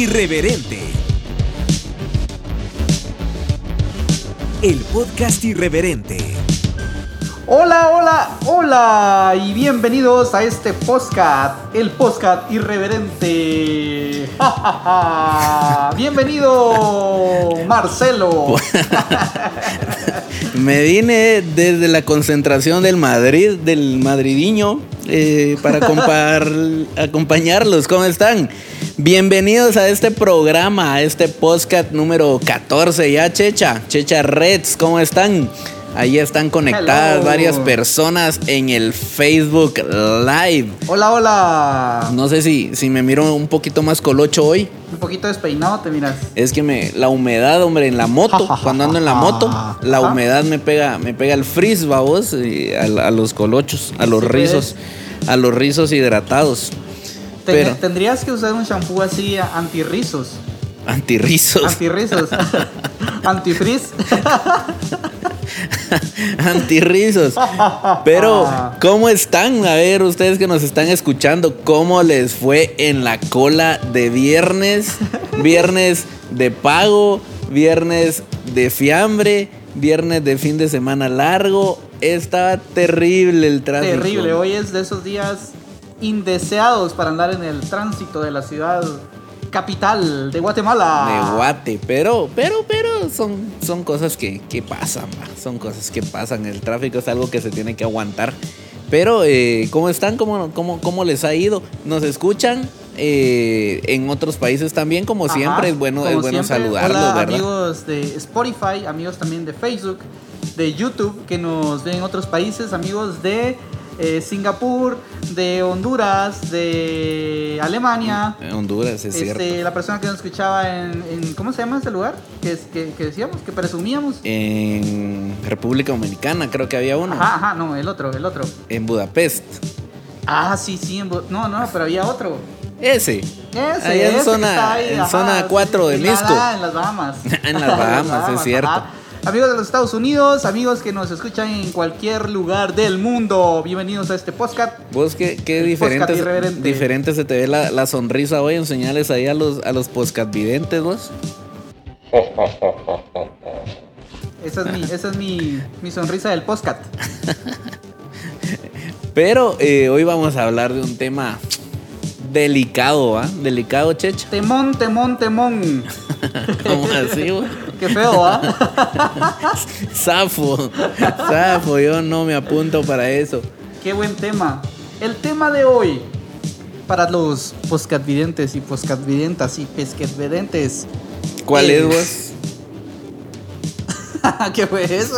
Irreverente. El podcast irreverente. Hola, hola, hola y bienvenidos a este podcast, el podcast irreverente. Ja, ja, ja. Bienvenido, Marcelo. Me vine desde la concentración del Madrid, del madridiño, eh, para acompañarlos. ¿Cómo están? Bienvenidos a este programa, a este podcast número 14 ya, Checha. Checha Reds, ¿cómo están? Ahí están conectadas Hello. varias personas en el Facebook Live. Hola, hola. No sé si, si me miro un poquito más colocho hoy. Un poquito despeinado, te miras. Es que me, la humedad, hombre, en la moto, cuando ando en la moto, la humedad me pega, me pega el frizz, babos, y a, a los colochos, a los Sí, rizos, a los rizos hidratados. Ten- Pero, Tendrías que usar un shampoo así antirrizos. antirrizos, Antirrizos. Antifrizz. antirrizos. Pero, ¿cómo están? A ver, ustedes que nos están escuchando, ¿cómo les fue en la cola de viernes? Viernes de pago, viernes de fiambre, viernes de fin de semana largo. Estaba terrible el tráfico. Terrible. Hoy es de esos días indeseados para andar en el tránsito de la ciudad capital de Guatemala. de guate, pero, pero, pero son, son cosas que, que pasan, son cosas que pasan. El tráfico es algo que se tiene que aguantar. Pero, eh, ¿cómo están? ¿Cómo, cómo, cómo les ha ido? ¿Nos escuchan? eh, en otros países también, como Ajá, siempre, es bueno, es bueno siempre. saludarlos, Hola, ¿verdad? amigos de Spotify, amigos también de Facebook, de YouTube, que nos ven en otros países, amigos de eh, Singapur, de Honduras, de Alemania. Honduras, es cierto. Este, la persona que nos escuchaba en, en- ¿cómo se llama ese lugar? Que, que, que decíamos, que presumíamos. En República Dominicana creo que había uno. Ajá, ajá, no, el otro, el otro. En Budapest. Ah, sí, sí, en Bu- no, no, pero había otro. Ese. Ese, Allá en ese zona- ahí, en ajá, zona sí, 4 de Misco. en las Bahamas. En las Bahamas, es cierto. ajá. Amigos de los Estados Unidos, amigos que nos escuchan en cualquier lugar del mundo, bienvenidos a este podcast. Vos qué, qué podcast diferente, se te ve la, la sonrisa hoy en señales ahí a los, a los podcast videntes, vos. Esa es mi, esa es mi, mi sonrisa del podcast. Pero eh, hoy vamos a hablar de un tema delicado, ¿ah? Delicado, checha. Temón, temón, temón. ¿Cómo así, güey? Qué feo, ¿ah? Zafo, zafo, yo no me apunto para eso. Qué buen tema. El tema de hoy, para los podcastvidentes y podcastvidentas y pesquetvidentes. ¿Cuál Eh. es, vos? ¿Qué fue eso?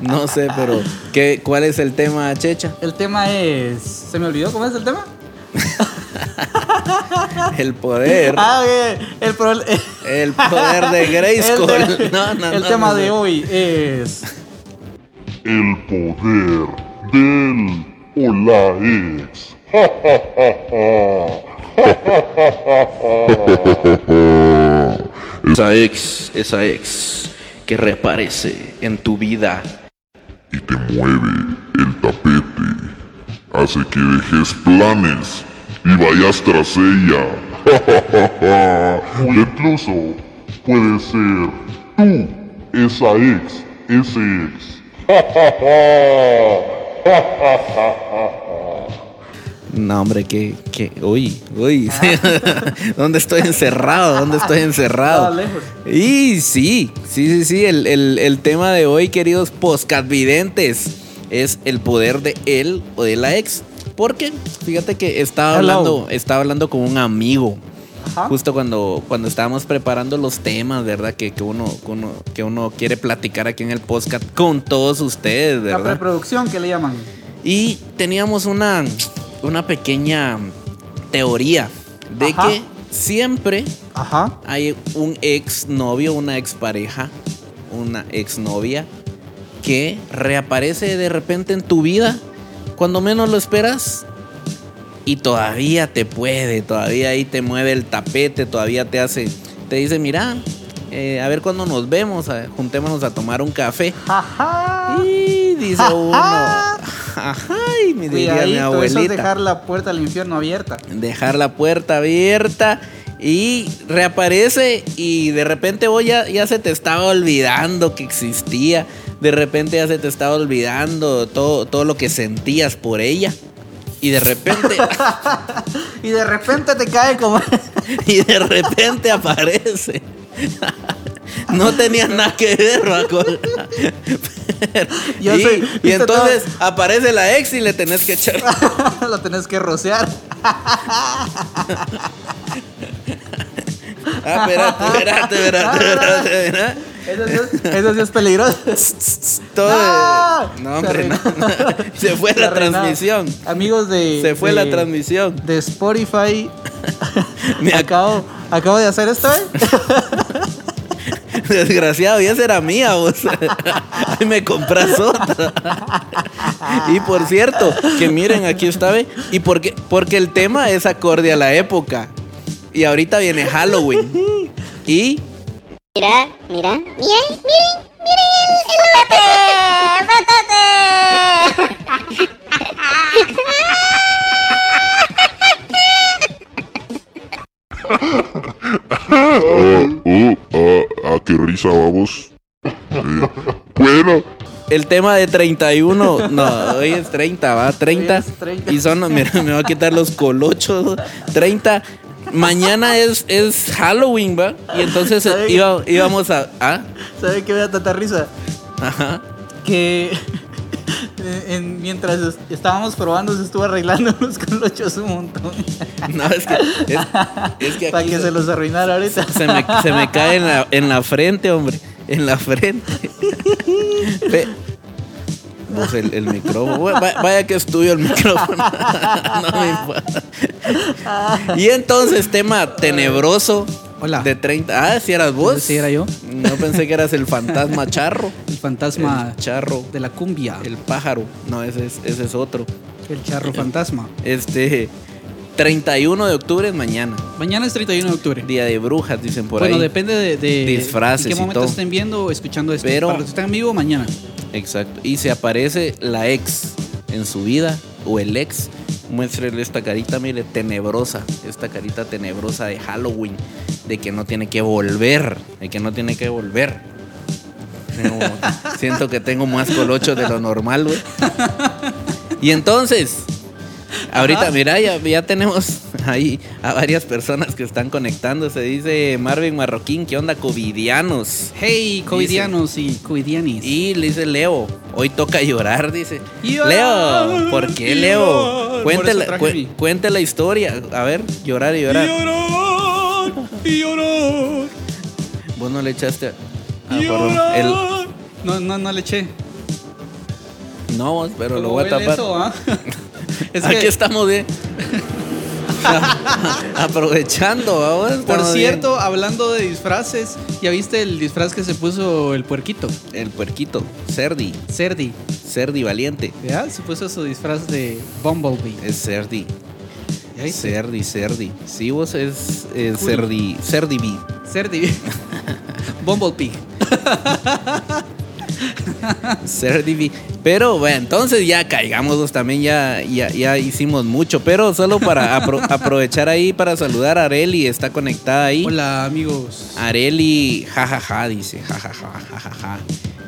No sé, pero ¿qué, ¿cuál es el tema, checha? el tema es... ¿Se me olvidó cómo es el tema? El poder. Ah, el, pro- El poder de Grayskull. El, No, no, el no, tema no de hoy es... El poder del Olaex. Esa ex, esa ex que reaparece en tu vida. Y te mueve el tapete. Hace que dejes planes y vayas tras ella. o incluso puede ser tú, esa ex, ese ex. No, hombre, que, que, uy, uy, ¿dónde estoy encerrado? ¿Dónde estoy encerrado? Y sí, sí, sí, sí, el, el- el tema de hoy, queridos podcastvidentes, es el poder de él o de la ex. Porque, fíjate que estaba Hello. hablando, estaba hablando con un amigo, Ajá. justo cuando, cuando estábamos preparando los temas, ¿verdad? Que, que uno, que, uno, que uno quiere platicar aquí en el podcast con todos ustedes, La ¿verdad? preproducción que le llaman. Y teníamos una, una pequeña teoría de Ajá. que siempre Ajá. hay un ex novio, una ex pareja, una ex novia que reaparece de repente en tu vida cuando menos lo esperas y todavía te puede, todavía ahí te mueve el tapete, todavía te hace, te dice, mira, eh, a ver cuando nos vemos, a- juntémonos a tomar un café. Ajá. Y dice uno, ajá, me diría mi eso es dejar la puerta al infierno abierta. dejar la puerta abierta y reaparece y de repente vos ya, ya se te estaba olvidando que existía. De repente ya se te estaba olvidando todo, todo lo que sentías por ella. Y de repente, Y de repente te cae como. y de repente aparece. No tenía nada que ver, Yo y, y ¿viste entonces aparece la ex y le tenés que echar. lo tenés que rociar. Ah, espérate, espérate, espérate, espérate, espérate. Eso sí es, eso sí es peligroso. Todo. ¡Ah! No, hombre, Se no. Se fue Se la arruinó. transmisión. Amigos de. Se fue de- la transmisión. De Spotify. Me ac- acabo, acabo de hacer esto, ¿eh? Desgraciado, y esa era mía, vos. Ahí me compras otra. Y por cierto, que miren, aquí está, ¿ve? Y porque, porque el tema es acorde a la época. Y ahorita viene Halloween. Y Mira, mira, miren, miren, miren el, patate, patate. Ah, oh, ah, ah, qué risa, vamos. Eh, bueno, el tema de 31. No, hoy es 30, va, 30. Hoy es 30. Y son, mira, me va a quitar los colochos. 30. Mañana es, es Halloween, va. Y entonces iba- íbamos a. ¿Ah? ¿Sabe qué me da tanta risa? Ajá. Que. en- en- mientras es- estábamos probando, se estuvo arreglando los colochos un montón. No, es que. Es, es que Para que se, se los arruinara ahorita. se me, se me cae en la, en la frente, hombre. En la frente. Vos, el, el micrófono. Vaya que estudio el micrófono. No me importa. Y entonces, tema tenebroso. Hola. De 30. Ah, si eras vos. Sí, era yo. No pensé que eras el fantasma charro. El fantasma El charro. de la cumbia. El pájaro. No, ese es, ese es otro. El charro fantasma. Este. 31 de octubre es mañana. Mañana es 31 de octubre. Día de brujas, dicen por bueno, ahí. depende de, de Disfraces en qué y momento todo. estén viendo o escuchando esto. Pero- Para los que están en vivo, mañana. Exacto. Y si aparece la ex en su vida o el ex, muéstrele esta carita, mire, tenebrosa. Esta carita tenebrosa de Halloween. De que no tiene que volver. De que no tiene que volver. Tengo- siento que tengo más colochos de lo normal, güey. Y entonces, ahorita, mira, ya, ya tenemos ahí a varias personas que están conectándose. Dice Marvin Marroquín, ¿qué onda, covidianos? Hey, covidianos y covidianis. Y le dice Leo, hoy toca llorar, dice. Llorar, Leo, ¿por qué llorar. Leo? Mi- cuente la historia. A ver, llorar y llorar. y llorar. Vos no le echaste. a- Ah, llorar. El- No, no, no le eché. no, pero lo ¿Cómo voy a tapar. eso, ah? es Aquí estamos bien. Aprovechando, vamos. por cierto, hablando de disfraces, ¿ya viste el disfraz que se puso el puerquito? El puerquito, Cerdi, Cerdi. Cerdi valiente. ¿Ya? Se puso su disfraz de Bumblebee. Es Cerdi. Cerdi, Cerdi. Sí, vos es, es Cool. Cerdi, Cerdi B. Cerdi. Bumblebee. Cerdivi. Pero bueno, entonces ya caigamos también, ya, ya, ya hicimos mucho. Pero solo para apro- aprovechar ahí para saludar a Areli, está conectada ahí. Hola, amigos. Areli, jajaja, dice, jajaja, jajaja.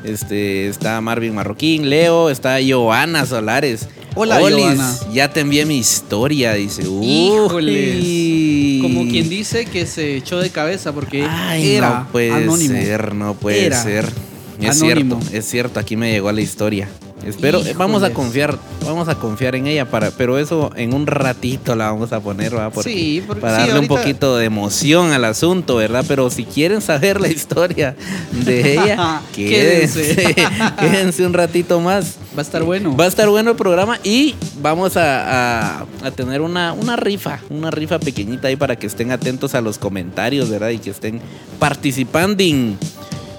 Este, está Marvin Marroquín, Leo, está Joana Solares. Hola, Olis, Joana. Ya te envié mi historia, dice. Híjoles. Uy. Como quien dice que se echó de cabeza porque Ay, era no puede anónimo. ser, no puede Era ser. Es anónimo. cierto, es cierto, aquí me llegó la historia. Espero, vamos a confiar, vamos a confiar en ella para, pero eso en un ratito la vamos a poner, ¿va? Porque- Sí, porque- para sí, darle un poquito de emoción al asunto, ¿verdad? Pero si quieren saber la historia de ella, Quédense. quédense, quédense un ratito más. Va a estar bueno. Va a estar bueno el programa y vamos a, a- a tener una, una rifa, una rifa pequeñita ahí para que estén atentos a los comentarios, ¿verdad? Y que estén participando.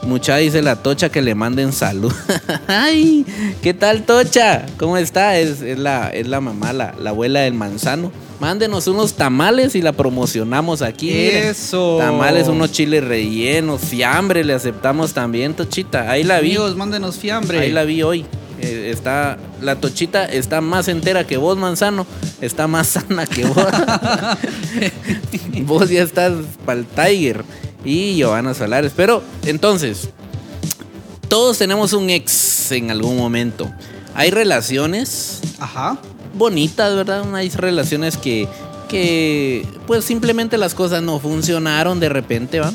Mucha dice la Tocha que le manden salud. Ay, ¿qué tal Tocha? ¿Cómo está? Es, es la, es la mamá, la, la abuela del manzano. Mándenos unos tamales y la promocionamos aquí. miren. Eso. Tamales, unos chiles rellenos, fiambre, le aceptamos también, Tochita. Ahí la vi. Amigos, mándenos fiambre. Ahí la vi hoy. Eh, está, la tochita está más entera que vos, Manzano. Está más sana que vos. vos ya estás para el Tiger. Y Giovanna Solares. Pero, entonces, todos tenemos un ex en algún momento. Hay relaciones Ajá. bonitas, ¿verdad? Hay relaciones que, que pues simplemente las cosas no funcionaron de repente, ¿va?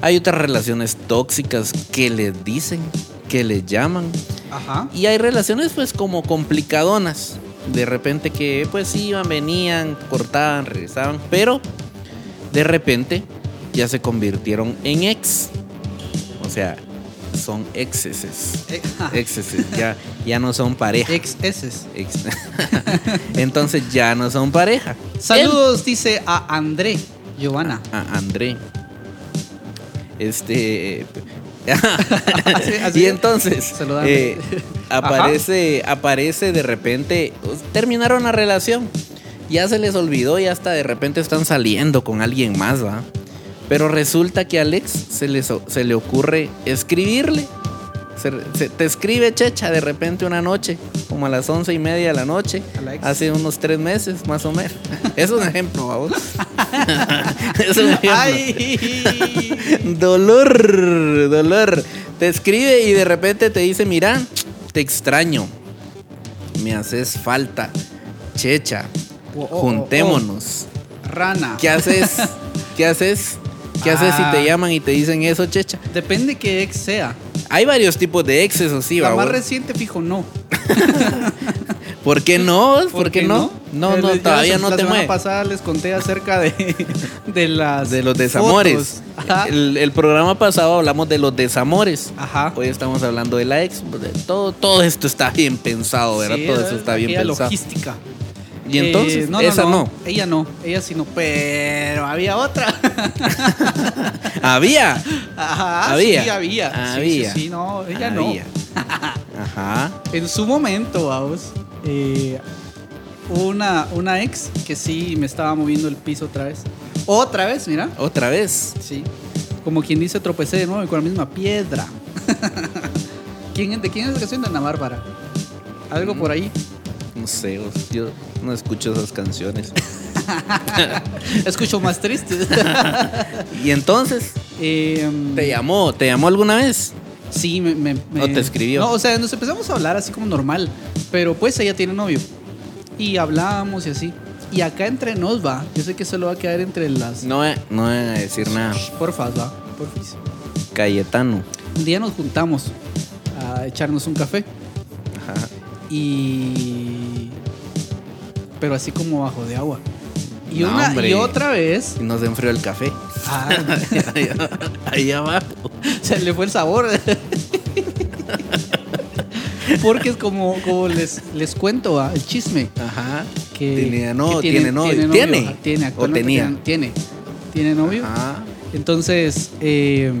Hay otras relaciones tóxicas que les dicen, que les llaman. Ajá. Y hay relaciones pues como complicadonas. De repente que pues iban, venían, cortaban, regresaban. Pero de repente ya se convirtieron en ex. O sea, son exceses. Exceses. Ya, ya no son pareja. Ex eses. Ex- Entonces ya no son pareja. Saludos, dice a André. Giovanna. Él- a André. Este. así y es. entonces eh, aparece, aparece de repente. Terminaron la relación. Ya se les olvidó, ya hasta de repente están saliendo con alguien más, ¿va? Pero resulta que a Alex se, les se le ocurre escribirle. Se- se- te escribe Checha de repente una noche, como a las once y media de la noche, hace unos tres meses más o menos. Es un ejemplo, vamos. es un ejemplo. Ay. Dolor, dolor. Te escribe y de repente te dice, mira, te extraño. Me haces falta. Checha, Oh, oh, oh, juntémonos. Rana. ¿Qué haces? ¿Qué haces? ¿Qué haces si Ah. te llaman y te dicen eso, Checha? Depende que ex sea. Hay varios tipos de exes, o sí, La más reciente, fijo, no. ¿Por qué no? ¿Por, qué no? No, Eh, no, yo todavía la- no la te semana mueve. pasada les conté acerca de, de las De los desamores. El, el programa pasado hablamos de los desamores. Ajá. Hoy estamos hablando de la ex. de todo, todo esto está bien pensado, ¿verdad? Sí, todo eso está bien pensado. logística. Y entonces, Eh, no, esa no. Ella no, ella sí no, pero había otra. Había. Ajá, Había. Sí, había. Sí, Había. Sí, sí, no, ella Había. Ajá. no. En su momento, vamos, eh, una, una ex que sí me estaba moviendo el piso otra vez. Otra vez, mira. Otra vez. Sí. Como quien dice, tropecé de nuevo con la misma piedra. ¿Quién, ¿De quién es la canción de Ana Bárbara? Algo por ahí. No sé, yo no escucho esas canciones. Escucho más triste. y entonces, Eh, ¿te llamó? ¿Te llamó alguna vez? Sí, me, me- me- ¿O te escribió? No, o sea, nos empezamos a hablar así como normal. Pero pues ella tiene novio. Y hablábamos y así. Y acá entre nos va. Yo sé que solo va a quedar entre las. No, no van a decir nada. Porfa, va. Porfis. Cayetano. Un día nos juntamos a echarnos un café. Ajá. Y. Pero así como bajo de agua. Y, No, una, hombre. y otra vez. Y nos enfrió el café. Ah, Ahí abajo. se le fue el sabor. Porque es como, como les, les cuento ¿va? el chisme. Ajá. que, Tenía no, que tiene novio. ¿Tiene? tiene, ¿O tenía? Tiene, tiene, tiene novio. Ajá. Entonces, eh,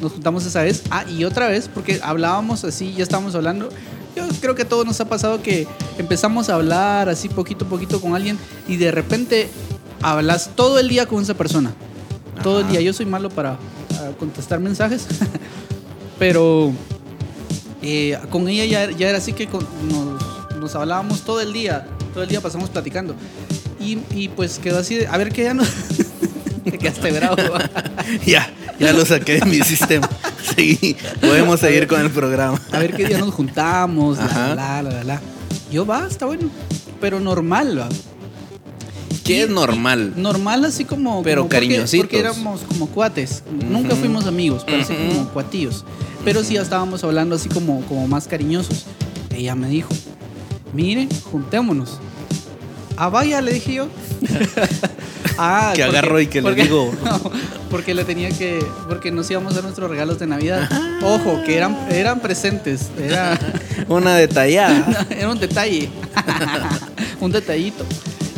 nos juntamos esa vez. Ah, y otra vez, porque hablábamos así, ya estábamos hablando. Yo creo que a todos nos ha pasado que empezamos a hablar así poquito a poquito con alguien y de repente hablas todo el día con esa persona. Todo el día. Yo soy malo para, para contestar mensajes, pero eh, con ella ya, ya era así que con- nos, nos hablábamos todo el día. Todo el día pasamos platicando. Y, y pues quedó así de, a ver qué ya no... Te quedaste bravo. Ya, ya lo saqué de mi sistema. Sí, podemos seguir con el programa. A ver qué día nos juntamos, la, la, la, la. Yo va, está bueno. Pero normal, va. ¿Qué es normal? Normal así como... Pero como porque- cariñositos. Porque éramos como cuates. Nunca fuimos amigos, pero así como cuatillos. Pero sí ya estábamos hablando así como, como más cariñosos. Ella me dijo, mire, juntémonos. Ah, vaya, le dije yo. ah, Que agarro y que le porque- digo. no, porque le tenía que... Porque nos íbamos a dar nuestros regalos de Navidad. Ojo, que eran, eran presentes. Era... Una detallada. Era un detalle. un detallito.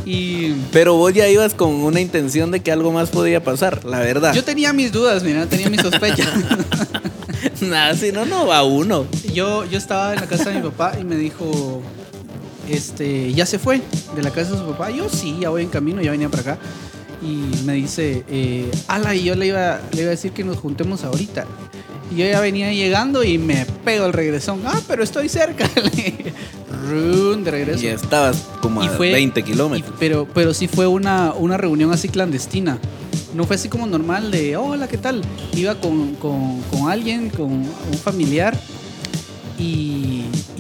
Y Pero vos ya ibas con una intención de que algo más podía pasar, la verdad. yo tenía mis dudas, mira, tenía mis sospechas. Nada, si no, no va uno. yo, yo estaba en la casa de mi papá y me dijo, este, ya se fue de la casa de su papá. Yo sí, ya voy en camino, ya venía para acá. Y me dice, eh, ala, y yo le iba, le iba a decir que nos juntemos ahorita. Y yo ya venía llegando y me pego el regresón. Ah, pero estoy cerca. De regreso. Y estabas como Y a fue- 20 Y- kilómetros. pero, pero sí fue una, una reunión así clandestina. No fue así como normal de, hola, ¿qué tal? Iba con, con- con alguien, con un familiar. Y,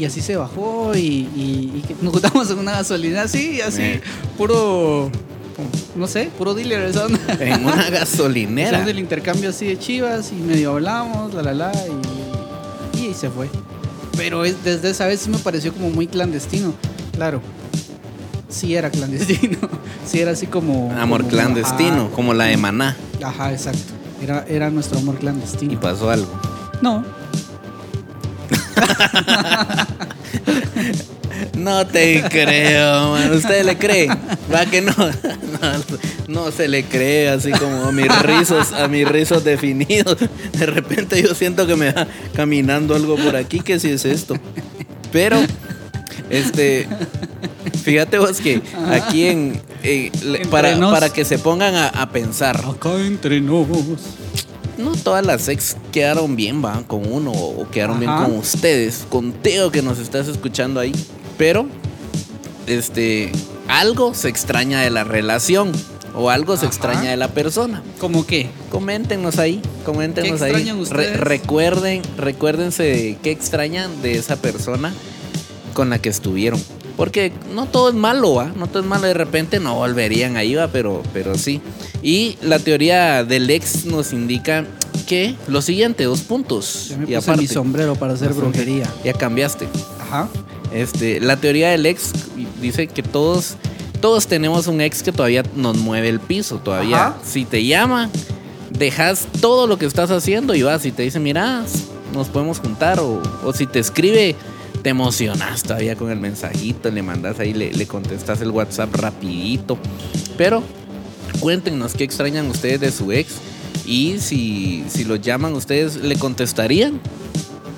y así se bajó y, y- y nos juntamos en una gasolina así, así, Eh. puro, no sé, puro dealer. Son. En una gasolinera. Hicimos el intercambio así de chivas y medio hablamos, la la la, y, y se fue. Pero es- desde esa vez sí me pareció como muy clandestino. Claro, sí era clandestino. Sí era así como. Amor como- clandestino, como la de Maná. Ajá, exacto. Era, era nuestro amor Y clandestino. pasó algo. No, No te creo, man. ¿Usted le cree? Va que no. No, no se le cree, así como a mis rizos, a mis rizos definidos. De repente yo siento que me va caminando algo por aquí, que si es esto. Pero, este, fíjate vos que aquí en, eh, para, para que se pongan a, a pensar, acá entre nos. No todas las ex quedaron bien, va, con uno o quedaron bien con ustedes, con Teo que nos estás escuchando ahí. Pero, este, algo se extraña de la relación o algo se Ajá. extraña de la persona. ¿Cómo qué? Coméntenos ahí, coméntenos ¿Qué ahí. extrañan ustedes? recuerden, recuérdense de qué extrañan de esa persona con la que estuvieron. Porque no todo es malo, ¿va? No todo es malo. De repente no volverían ahí, ¿va? Pero, pero sí. Y la teoría del ex nos indica que lo siguiente, dos puntos. Ya me y puse mi sombrero para hacer brujería. Ya cambiaste. Ajá. Este, la teoría del ex dice que todos, todos tenemos un ex que todavía nos mueve el piso. Todavía, Ajá. si te llama, dejas todo lo que estás haciendo y vas. Y te dice, mira, nos podemos juntar. O, o si te escribe, te emocionas todavía con el mensajito, le mandas ahí, le, le contestas el WhatsApp rapidito. Pero cuéntenos qué extrañan ustedes de su ex. Y si, si lo llaman, ¿ustedes le contestarían?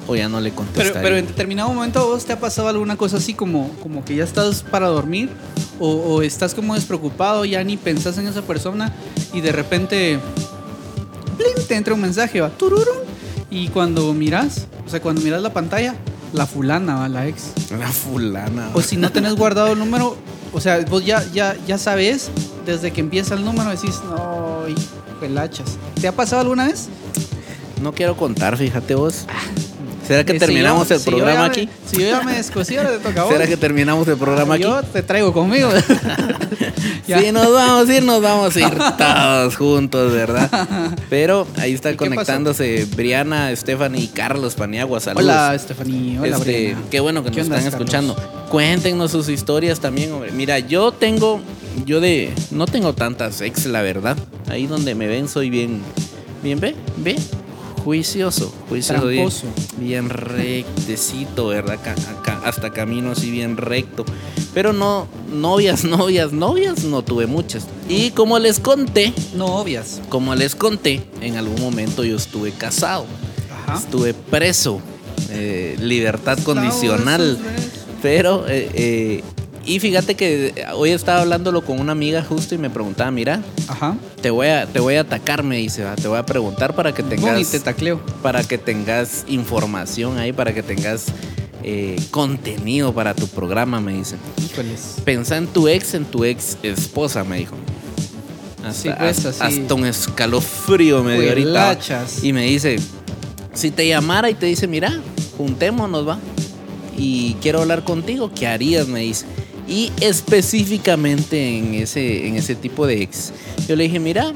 O ya no le contestarían. pero en determinado momento ¿a vos te ha pasado alguna cosa así como, como que ya estás para dormir o, o estás como despreocupado, ya ni pensás en esa persona y de repente ¡plin! te entra un mensaje, va tururún, y cuando miras, o sea, cuando miras la pantalla, la fulana, va la ex. La fulana. O si no tenés guardado el número, o sea, vos ya, ya, ya sabes, desde que empieza el número decís, no, hijo de lachas. ¿Te ha pasado alguna vez? No quiero contar, fíjate vos. ¿Será que terminamos el programa aquí? Si yo ya me descosí, ahora te toca a vos. ¿Será que terminamos el programa aquí? Yo te traigo conmigo. Si nos vamos a ir, nos vamos a ir todos juntos, ¿verdad? Pero ahí está ¿Y qué conectándose Briana, Stephanie y Carlos Paniagua. Saludos. Hola, Estefanía. Hola, Este, Briana. qué bueno que ¿Qué nos están escuchando. Cuéntenos sus historias también, hombre. Mira, yo tengo, yo de, no tengo tantas ex, la verdad. Ahí donde me ven soy bien, bien, ve, ve, juicioso, juicioso, bien, bien rectecito, ¿verdad? Ca- acá- hasta camino así bien recto. Pero no, novias, novias, novias no tuve muchas. Y como les conté, Novias. como les conté, en algún momento yo estuve casado. Ajá. Estuve preso, eh, libertad condicional. Pero, eh, eh, y fíjate que hoy estaba hablándolo con una amiga justo y me preguntaba, mira, Ajá. te voy a, te voy a atacar, me dice, "va, te voy a preguntar para que Bon, y tengas, te tacleo. para que tengas información ahí, para que tengas eh, contenido para tu programa, me dice. Híjoles. Pensa en tu ex, en tu ex esposa, me dijo. Hasta, Sí, pues, así. hasta un escalofrío me dio ahorita. Y me dice, si te llamara y te dice, mira, juntémonos, va. Y quiero hablar contigo, ¿qué harías? Me dice. Y específicamente en ese, en ese tipo de ex. Yo le dije, mira,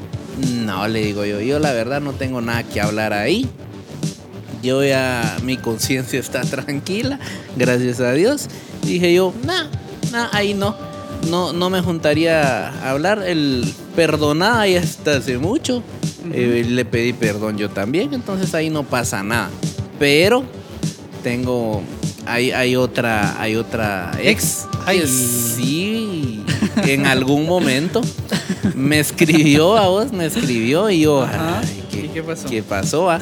no, le digo yo, yo la verdad no tengo nada que hablar ahí. Yo ya, mi conciencia está tranquila, gracias a Dios. Dije yo, nah, nah, ahí no. No, no me juntaría a hablar. El perdonada ya está hace mucho. Eh, le pedí perdón yo también, entonces ahí no pasa nada. Pero tengo. Hay, hay otra. Hay otra ex. Ay. sí. En algún momento me escribió a vos, me escribió y yo. Ay, ¿Y qué pasó? ¿Qué pasó? ah?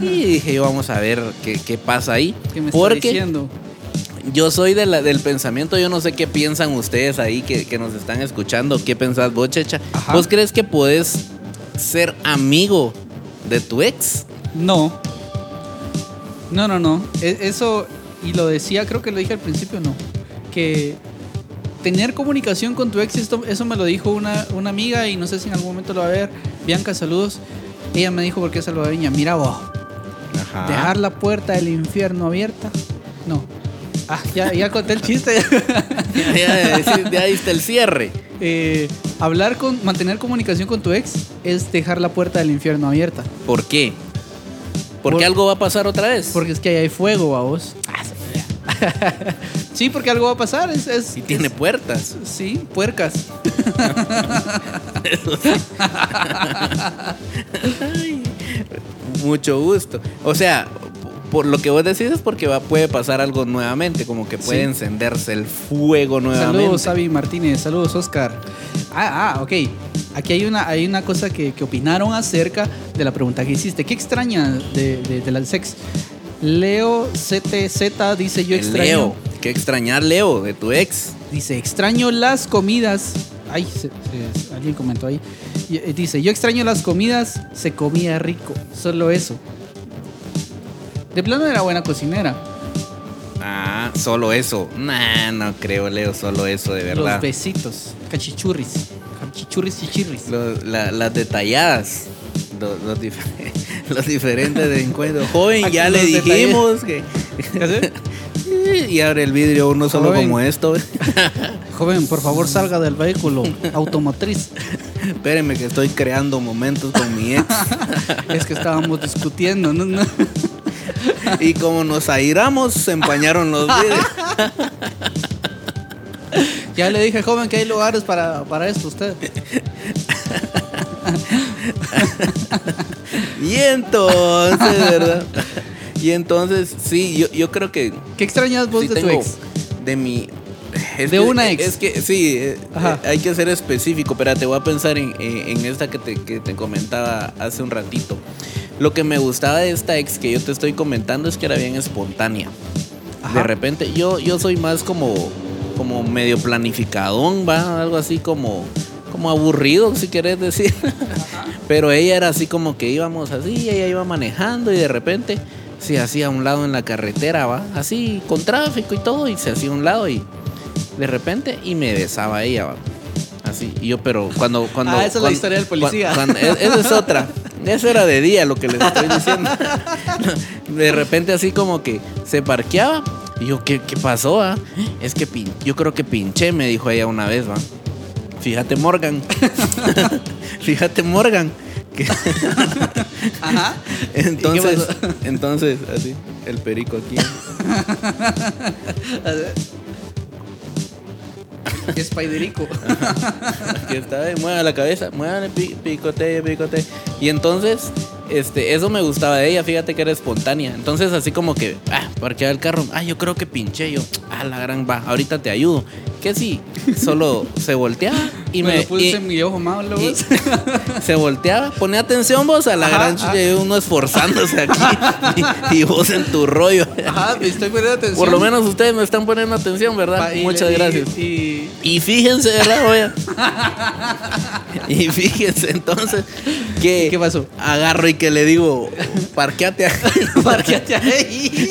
Y dije, yo, vamos a ver qué, qué pasa ahí. ¿Qué me está Porque diciendo? yo soy de la- del pensamiento, yo no sé qué piensan ustedes ahí que, que nos están escuchando. ¿Qué pensás vos, Checha? Ajá. ¿Vos crees que podés ser amigo de tu ex? No. No, no, no. E- Eso, y lo decía, creo que lo dije al principio, no. Que tener comunicación con tu ex, esto, eso me lo dijo una, una amiga y no sé si en algún momento lo va a ver. Bianca, saludos. Ella me dijo, porque es salvadoreña, mira vos, Ajá. dejar la puerta del infierno abierta. No. Ah, ya, ya conté el chiste. ya, ya, ya diste el cierre. Eh, hablar con, mantener comunicación con tu ex es dejar la puerta del infierno abierta. ¿Por qué? Porque Por- algo va a pasar otra vez. Porque es que ahí hay fuego, a vos. Sí, porque algo va a pasar. Es, es- Y tiene es- puertas. sí, puercas. Ay, Mucho gusto. O sea, por lo que vos decís es porque va, puede pasar algo nuevamente, como que puede Sí. encenderse el fuego nuevamente. Saludos, Avi Martínez. Saludos, Oscar. Ah, ah, ok. Aquí hay una, hay una cosa que, que opinaron acerca de la pregunta que hiciste. ¿Qué extraña de, de, de la sex? Leo CTZ dice yo extraño. Leo. ¿Qué extrañar, Leo, de tu ex? Dice, extraño las comidas. Ay, se- se- alguien comentó ahí. Y, eh, Dice, yo extraño las comidas, se comía rico. Solo eso. De plano era buena cocinera. Ah, solo eso. Nah, no creo, Leo, solo eso, de verdad. Los besitos. Cachichurris. Cachichurris la- las detalladas. Los, los dif- los diferentes encuentros. Joven, ya le dijimos que. y abre el vidrio uno solo Joven. como esto. Joven, por favor salga del vehículo automotriz. Espéreme que estoy creando momentos con mi ex. Es que estábamos discutiendo. ¿no? No. y como nos airamos, se empañaron los vidrios. Ya le dije, joven, que hay lugares para, para esto usted. Y entonces, ¿verdad? Y entonces, sí, yo, yo creo que ¿Qué extrañas vos sí de tu ex? de mi es De que- una ex. Es que sí, eh, Ajá. eh, hay que ser específico. Espérate, voy a pensar en, en- en esta que te, que te comentaba hace un ratito. Lo que me gustaba de esta ex que yo te estoy comentando es que era bien espontánea. Ajá. De repente, yo, yo soy más como, como medio planificadón, va, algo así como, como aburrido, si querés decir. Pero ella era así como que íbamos así, ella iba manejando y de repente se hacía a un lado en la carretera, va, así con tráfico y todo, y se hacía a un lado y de repente y me besaba ella, va. Así, y yo, pero cuando. cuando Ah, esa es la cuando- historia del policía. cuando- e- esa es otra. Eso era de día lo que les estoy diciendo. De repente, así como que se parqueaba. Y yo, ¿qué, qué pasó? ah? Es que pin- yo creo que pinché, me dijo ella una vez, va. Fíjate, Morgan. Fíjate, Morgan. Ajá. entonces, entonces, así, el perico aquí. Spiderico. Aquí está, eh, mueva la cabeza, mueva picote, picote. Y entonces, este, eso me gustaba de ella, fíjate que era espontánea. Entonces, así como que, ah, parqueaba el carro, ah, yo creo que pinché yo, ah, la gran va, ahorita te ayudo. Que sí, solo se volteaba y me, me. lo puse y- en mi ojo malo. vos. se volteaba, pone atención vos a la Ajá, gran chucha y uno esforzándose aquí y, y vos en tu rollo. Ajá, me estoy poniendo atención. Por lo menos ustedes me están poniendo atención, ¿verdad? Pa- y Muchas le- gracias. Y, Y fíjense, ¿verdad? Y fíjense entonces que ¿Qué pasó? agarro y que le digo, parqueate aquí. Parqueate ahí.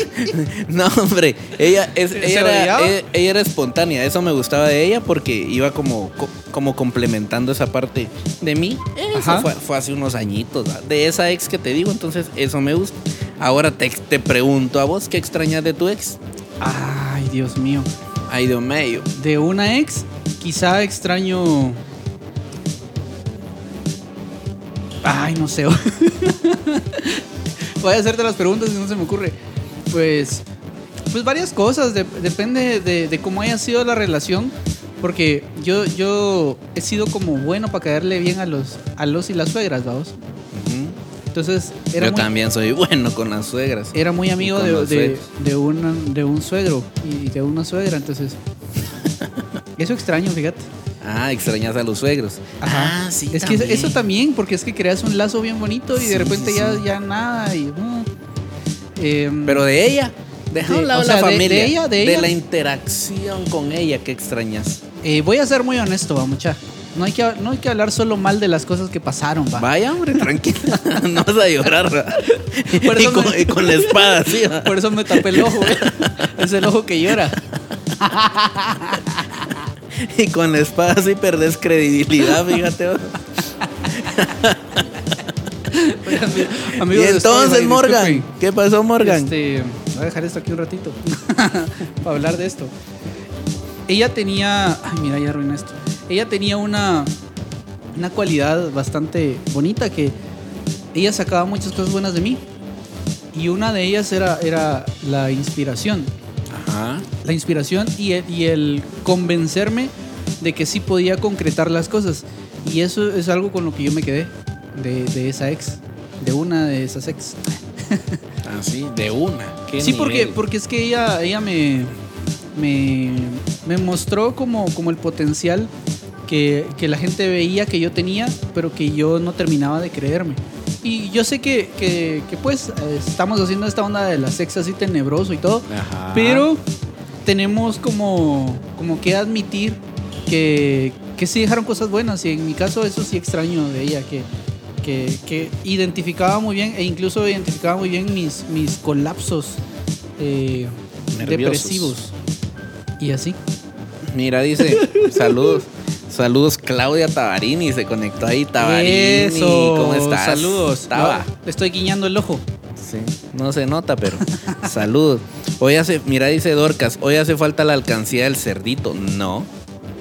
No, hombre, ella, es, ¿Se ella, era, orillaba? ella, ella era espontánea, eso me gustaba de ella porque iba como, co- como complementando esa parte de mí. Eso fue, fue hace unos añitos, de esa ex que te digo, entonces eso me gusta. Ahora te, te pregunto a vos, ¿qué extrañas de tu ex? Ay, Dios mío. Ay, Dios mío. De una ex, quizá extraño. Ay, no sé. Voy a hacerte las preguntas y no se me ocurre. Pues, pues varias cosas. de- depende de, de cómo haya sido la relación. Porque yo, yo he sido como bueno para caerle bien a los, a los y las suegras, vamos. Entonces, era Yo muy, también soy bueno con las suegras. era muy amigo de, de, de un, de un suegro y de una suegra. Entonces, eso extraño, fíjate. Ah, extrañas a los suegros. Ajá. Ah, sí. Es que eso también, porque es que creas un lazo bien bonito y Sí, de repente sí, ya, sí. ya nada. Y, mm. Em, Pero de ella. Deja De- un lado o sea, la de- de familia. ella, de ella. la interacción con ella que extrañas. eh, voy a ser muy honesto, va, mucha. No hay, que, no hay que hablar solo mal de las cosas que pasaron, va. Vaya, hombre, tranquila. no vas a llorar. ¿verdad? Por y, con, me- y con la espada, sí. Por eso me tapé el ojo. Es el ojo que llora. Y con la espada sí perdés credibilidad, fíjate. Amigos y entonces, Morgan. ¿qué pasó, Morgan? Este, voy a dejar esto aquí un ratito para hablar de esto. Ella tenía, ay mira, ya arruiné esto. Ella tenía una una cualidad bastante bonita que ella sacaba muchas cosas buenas de mí y una de ellas era era la inspiración, Ajá. la inspiración y el, y el convencerme de que sí podía concretar las cosas y eso es algo con lo que yo me quedé de, de esa ex, de una de esas ex. Así, de una. ¿Qué Sí, porque, porque es que ella, ella me, me, me mostró como, como el potencial que, que la gente veía que yo tenía, pero que yo no terminaba de creerme. Y yo sé que, que, que, pues estamos haciendo esta onda de la sex así tenebroso y todo, Ajá. pero tenemos como, como que admitir que, que sí dejaron cosas buenas y en mi caso eso sí extraño de ella, que, que, que identificaba muy bien e incluso identificaba muy bien mis, mis colapsos eh, depresivos y así. Mira, dice, saludos. Saludos, Claudia Tabarini. Se conectó ahí, Tabarini. Eso, ¿Cómo estás? Saludos. Taba. No, le estoy guiñando el ojo. Sí, no se nota, pero saludos. Hoy hace, mira, dice Dorcas, hoy hace falta la alcancía del cerdito. No,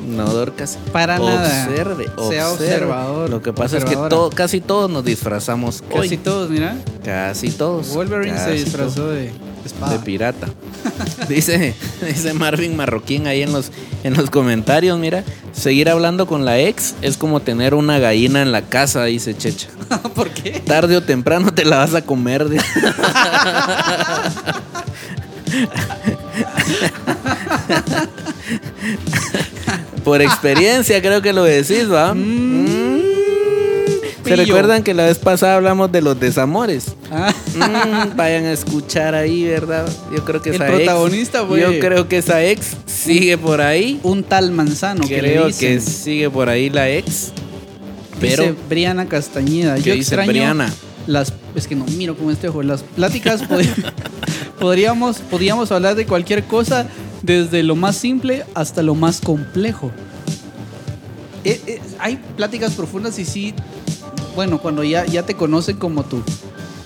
no, Dorcas. Para nada. Observe, Sea observador, Lo que pasa es que todo, casi todos nos disfrazamos Casi hoy. todos, mira. Casi todos. Wolverine se disfrazó todos. de espada. De pirata. dice, dice Marvin Marroquín ahí en los, en los comentarios, mira, seguir hablando con la ex es como tener una gallina en la casa, dice Checha. ¿Por qué? Tarde o temprano te la vas a comer. dice. Por experiencia creo que lo decís, ¿va? Mm. ¿Se recuerdan que la vez pasada hablamos de los desamores? Ah, Mm, vayan a escuchar ahí, ¿verdad? Yo creo que El esa protagonista ex, Yo creo que esa ex sigue por ahí. un tal manzano que le creo dicen. que sigue por ahí la ex. Pero Dice Briana Castañeda. ¿Qué Yo dice extraño Briana? las es que no miro con este ojo. Las pláticas pod- podríamos podríamos hablar de cualquier cosa desde lo más simple hasta lo más complejo. Eh, eh, hay pláticas profundas y sí, bueno, cuando ya, ya te conocen como tu,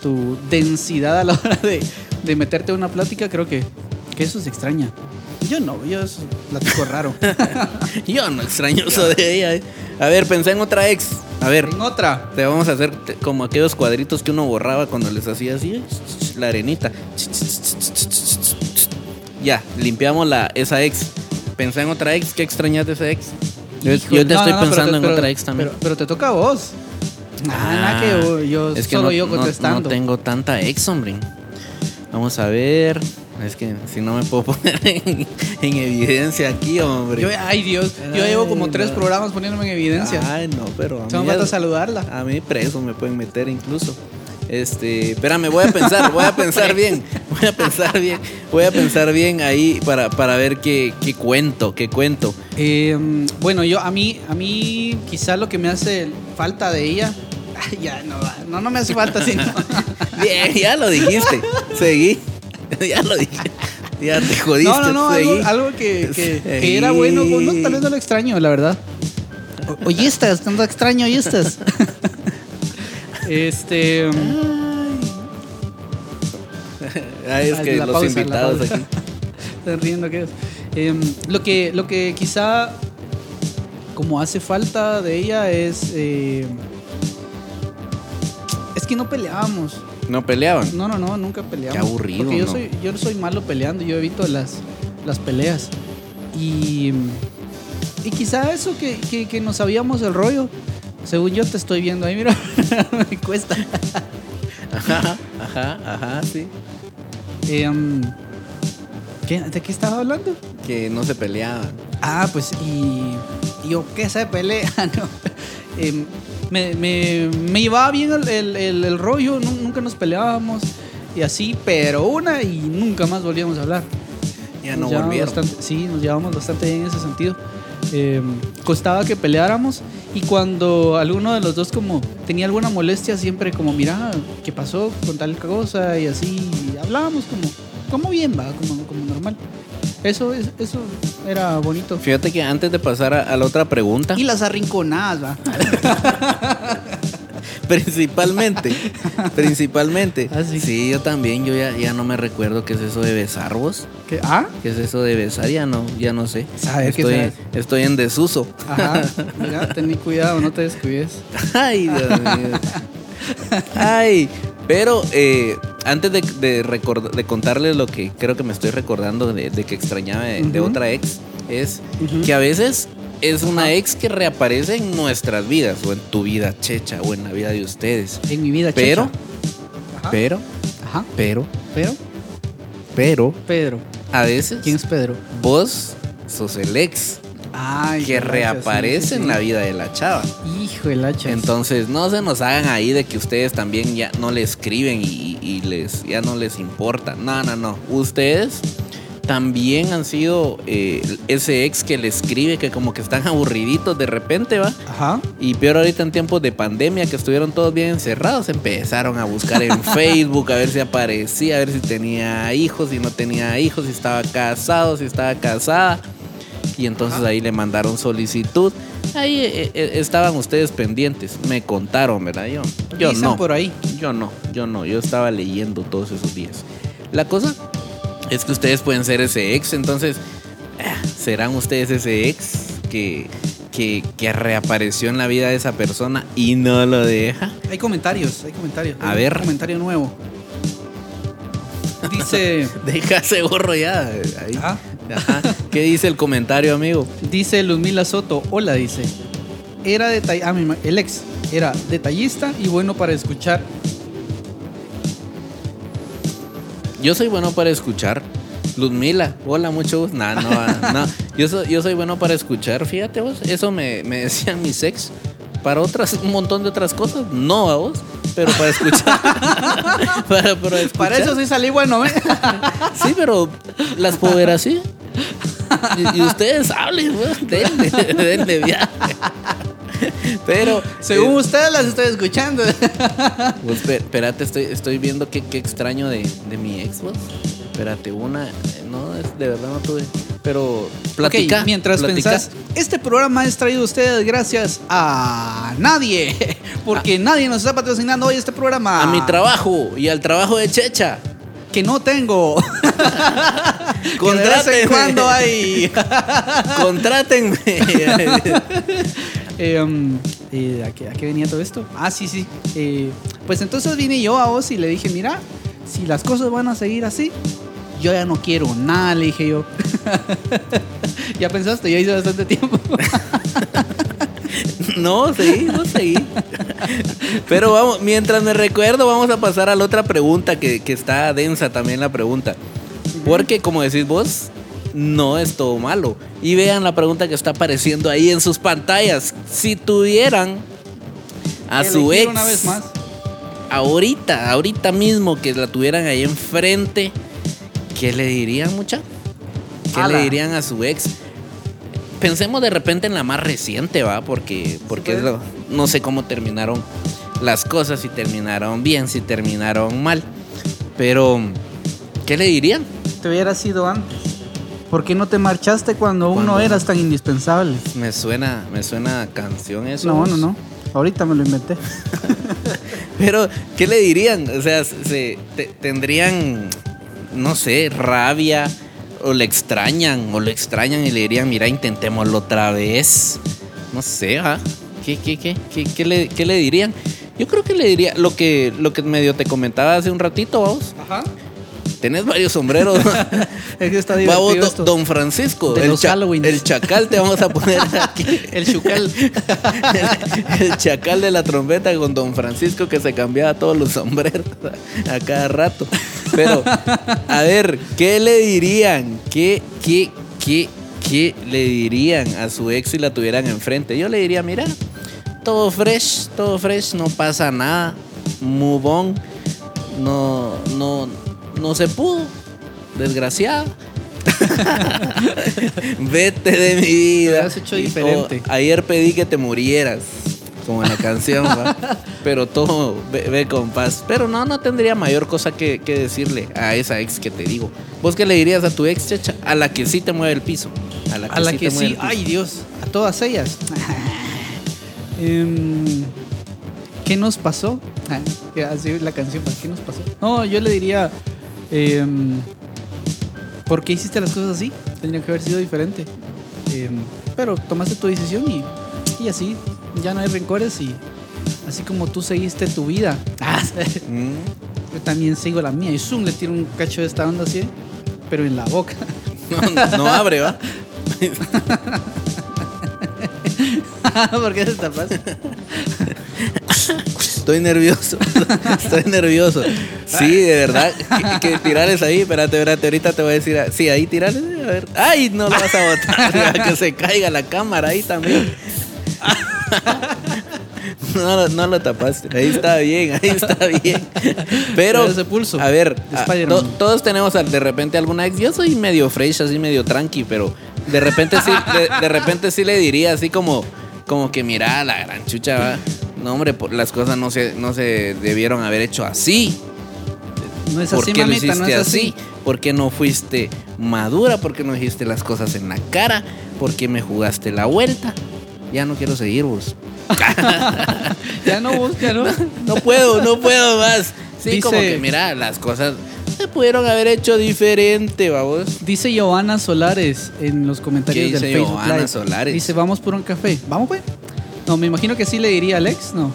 tu densidad a la hora de, de meterte a una plática, creo que, que eso se extraña. Yo no, yo eso platico raro. yo no extraño eso de ella. eh. A ver, pensé en otra ex. A ver, en otra. te vamos a hacer como aquellos cuadritos que uno borraba cuando les hacía así, la arenita. Ya, limpiamos la, esa ex. Pensé en otra ex. ¿Qué extrañas de esa ex? Yo, te no, estoy no, no, pensando en pero- otra ex también. Pero, pero te toca a vos. Ah, nada que yo, es que solo no, yo no- contestando. No, tengo tanta ex, hombre. Vamos a ver. Es que si no me puedo poner en, en evidencia aquí, hombre. Yo- ay Dios, yo llevo como tres no. programas poniéndome en evidencia. Ay, no, pero a Solo falta saludarla. a mí preso me pueden meter incluso. Este, espérame, voy a pensar, voy a pensar bien, voy a pensar bien, voy a pensar bien ahí para, para ver qué, qué cuento, qué cuento. Eh, bueno, yo a mí, a mí quizá lo que me hace falta de ella, ay, ya no, no, no me hace falta sino Bien, ya lo dijiste, seguí, ya lo dije, ya te jodiste, no, no, no, algo, que, que- era bueno, no, tal vez no lo extraño, la verdad. O- Oye, estás, tanto extraño, oye, estás. Este. Ay, es Ah, que la los pausa, invitados aquí. Están riendo que es. Em, lo que lo que quizá como hace falta de ella es eh, es que no peleábamos. No peleaban. No, no, no, nunca peleamos. Qué aburrido, Porque yo ¿no? soy yo soy malo peleando, yo evito las las peleas. Y y quizá eso que, que, que nos sabíamos el rollo. Según yo te estoy viendo ahí, mira, me cuesta. Ajá, ajá, ajá, sí. Em, ¿qué- ¿De qué estaba hablando? Que no se peleaban. Ah, pues y, y yo qué se pelea, ¿no? Em, me, me, me llevaba bien el, el- el- el rollo, nu- nunca nos peleábamos y así, pero una y nunca más volvíamos a hablar. Ya Nos no volvieron. bastante- sí, nos llevamos bastante bien en ese sentido. eh, costaba que peleáramos y cuando alguno de los dos como tenía alguna molestia siempre como mira qué pasó con tal cosa y así y hablábamos como como bien va como, como normal eso es eso era bonito Fíjate que antes de pasar a, a la otra pregunta, y las arrinconadas va principalmente, principalmente. Ah, sí. yo también, yo ya, ya no me recuerdo qué es eso de besar vos. ¿Qué? ah ¿Qué es eso de besar? Ya no, ya no sé. ¿Sabe qué estoy, será? estoy en desuso. ajá mira ten cuidado no te descuides Ay, Dios mío. Ay, pero eh, antes de, de, de contarles lo que creo que me estoy recordando de, de que extrañaba de, otra ex, es que a veces es una ex que reaparece en nuestras vidas, o en tu vida, checha, o en la vida de ustedes. en mi vida Pero, checha. Ajá. pero, ajá. pero, pero. pero, Pedro. a veces quién es Pedro vos sos el ex Ay, que reaparece sí, sí, en la vida de la chava. Hijo de la chas. Entonces, no se nos hagan ahí de que ustedes también ya no le escriben y, y les ya no les importa. No, no, no. Ustedes también han sido eh, ese ex que le escribe que como que están aburriditos de repente, ¿va? Ajá. Y peor ahorita en tiempos de pandemia que estuvieron todos bien encerrados, empezaron a buscar en Facebook a ver si aparecía, a ver si tenía hijos, si no tenía hijos, si estaba casado, si estaba casada. Y entonces ahí le mandaron solicitud. Ahí eh, eh, estaban ustedes pendientes, me contaron, ¿verdad? Yo, yo no. por ahí. Yo no, yo no, yo estaba leyendo todos esos días. La cosa es que ustedes pueden ser ese ex, entonces, eh, ¿serán ustedes ese ex que, que, que reapareció en la vida de esa persona y no lo deja? Hay comentarios, hay comentarios. A Hay ver. Un comentario nuevo. Dice. Deja ese gorro ya. ahí. Ah. Ajá. ¿Qué dice el comentario, amigo? Dice Luzmila Soto. Hola, dice. Era detall- ah, el ex era detallista y bueno para escuchar. Yo soy bueno para escuchar. Luzmila, hola, mucho gusto. Nah, no, ah, no. Yo soy, yo soy bueno para escuchar, fíjate vos. Eso me, me decían mis ex. Para otras, un montón de otras cosas. No a vos, pero para escuchar. para, para escuchar. Para eso sí salí bueno, ¿eh? Sí, pero las puedo ver así. Y, y ustedes hablen, denle, denle viaje. Pero. Según eh, ustedes las estoy escuchando. Pues, espérate, estoy, estoy viendo qué, qué extraño de, de mi ex, vos. Espérate, una. No, es- de verdad no tuve. Pero platica. Mientras platica. pensás, este programa es traído a ustedes gracias a nadie. Porque nadie nos está patrocinando hoy este programa. A mi trabajo y al trabajo de Checha. Que no tengo. Contrátenme. en cuando hay. Contrátenme. Eh, um, eh, ¿a, qué, a qué venía todo esto? Ah, sí, sí. Eh, pues entonces vine yo a vos y le dije, mira, si las cosas van a seguir así, yo ya no quiero nada, le dije yo. ya pensaste, ya hice bastante tiempo. No, seguí, no seguí. Pero vamos, mientras me recuerdo, vamos a pasar a la otra pregunta que, que está densa también la pregunta. Porque como decís vos, no es todo malo. Y vean la pregunta que está apareciendo ahí en sus pantallas. Si tuvieran a su ex Una vez más. ahorita, ahorita mismo que la tuvieran ahí enfrente, ¿qué le dirían, mucha? ¿Qué Ala. le dirían a su ex? Pensemos de repente en la más reciente, ¿va? Porque, porque es puede. lo- no sé cómo terminaron las cosas, si terminaron bien, si terminaron mal. Pero, ¿qué le dirían? Te hubiera sido antes. ¿Por qué no te marchaste cuando aún no eras tan indispensable? Me suena, me suena a canción eso. No, no, no. Ahorita me lo inventé. Pero, ¿qué le dirían? O sea, se, te- tendrían, no sé, rabia, o le extrañan, o lo extrañan y le dirían, mira, intentémoslo otra vez. No sé, ¿ah? ¿Qué, qué, qué, qué, qué le, qué le dirían? Yo creo que le diría lo que, lo que medio te comentaba hace un ratito, vamos. Ajá. Tenés varios sombreros. Es que está Vamos, divertido do- esto. don Francisco. De el, los Halloweens. el chacal te vamos a poner aquí. El chucal. el, el chacal de la trompeta con don Francisco que se cambiaba todos los sombreros a cada rato. Pero, a ver, ¿qué le dirían? ¿Qué, qué, qué, qué le dirían a su ex si la tuvieran enfrente? Yo le diría, mira, todo fresh, todo fresh, no pasa nada. Move on. No, no, no se pudo. Desgraciada. Vete de mi vida. Te has hecho diferente. O, ayer pedí que te murieras. Como en la canción, ¿va? Pero todo ve, ve con paz. Pero no, no tendría mayor cosa que, que decirle a esa ex que te digo. ¿Vos qué le dirías a tu ex, chacha? A la que sí te mueve el piso. A la que A la sí que te mueve sí, el piso. ay Dios, a todas ellas. Em, ¿Qué nos pasó? Ah, Así la canción, ¿qué nos pasó? No, yo le diría, em, ¿por qué hiciste las cosas así? Tendría que haber sido diferente. Em, pero tomaste tu decisión y, y así, ya no hay rencores y así como tú seguiste tu vida, ah, Mm. yo también sigo la mía. Y zoom, le tiro un cacho de esta onda así, pero en la boca. No, no abre, ¿va? ¿Por qué se tapas? Estoy nervioso. Estoy nervioso. Sí, de verdad. Que, que tirales ahí. Espérate, espérate. Ahorita te voy a decir. ah, Sí, ahí tirales. A ver. ¡Ay! No lo vas a botar. que se caiga la cámara ahí también. No, lo- no lo tapaste. Ahí está bien, ahí está bien. Pero, ese pulso a ver, a- to- todos tenemos de repente alguna ex. Yo soy medio fresh, así medio tranqui, pero de repente sí, de, de repente sí le diría así como, como que mira, la gran chucha, va. No hombre, las cosas no se, no se debieron haber hecho así. No es ¿Por así, qué lo mamita, hiciste no es así? así. ¿Por qué no fuiste madura? ¿Por qué no dijiste las cosas en la cara? ¿Por qué me jugaste la vuelta? Ya no quiero seguir vos. Ya no busca, ¿no? No puedo, no puedo más. Sí, Dice- como que mira, las cosas se pudieron haber hecho diferente, vamos. Dice Giovanna Solares en los comentarios ¿Qué del dice Facebook Giovanna Live. Solares? Dice, vamos por un café. ¿Vamos, pues? No, me imagino que sí le diría a Alex, ¿no?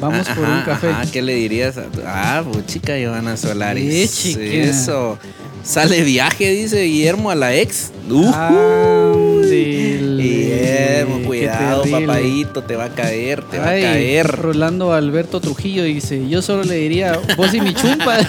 Vamos Ah, por un café. ajá, ¿qué le dirías a Ah, pues chica Giovanna Solares. Eh, chica. Eso. Sale viaje, dice Guillermo a la ex. Uh, Ándele. Guillermo, cuidado, papadito, te va a caer, te va a caer. Rolando Alberto Trujillo dice, yo solo le diría, vos y mi chumpa.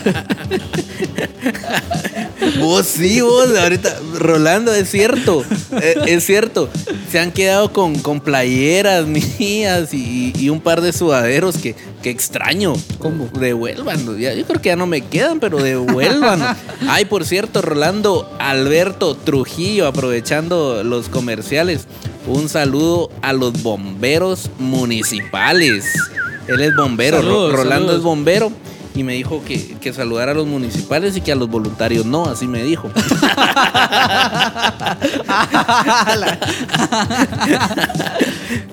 Vos sí, vos, ahorita, Rolando, es cierto, eh, es cierto. Se han quedado con, con playeras mías y, y un par de sudaderos que, que extraño. ¿Cómo? Devuelvan, ya, yo creo que ya no me quedan, pero devuelvan. Ay, por cierto, Rolando Alberto Trujillo, aprovechando los comerciales, un saludo a los bomberos municipales. Él es bombero, Saludos, Rolando saludos. es bombero. Y me dijo que, que saludara a los municipales y que a los voluntarios no, así me dijo.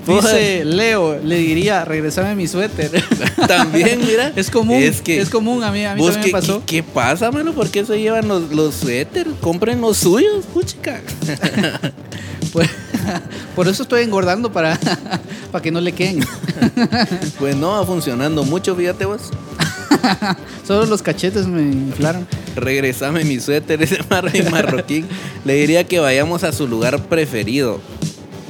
Dice Leo, le diría, regresame mi suéter. También, mira. Es común, Es que. es común, a mí, a mí ¿Vos también qué, me pasó. ¿qué, qué pasa, mano? ¿Por qué se llevan los, los suéteres? Compren los suyos, puchica. Por, por eso estoy engordando para, para que no le queden. pues no va funcionando mucho, fíjate vos. Solo los cachetes me inflaron. Regresame mi suéter, ese marro y marroquín. Le diría que vayamos a su lugar preferido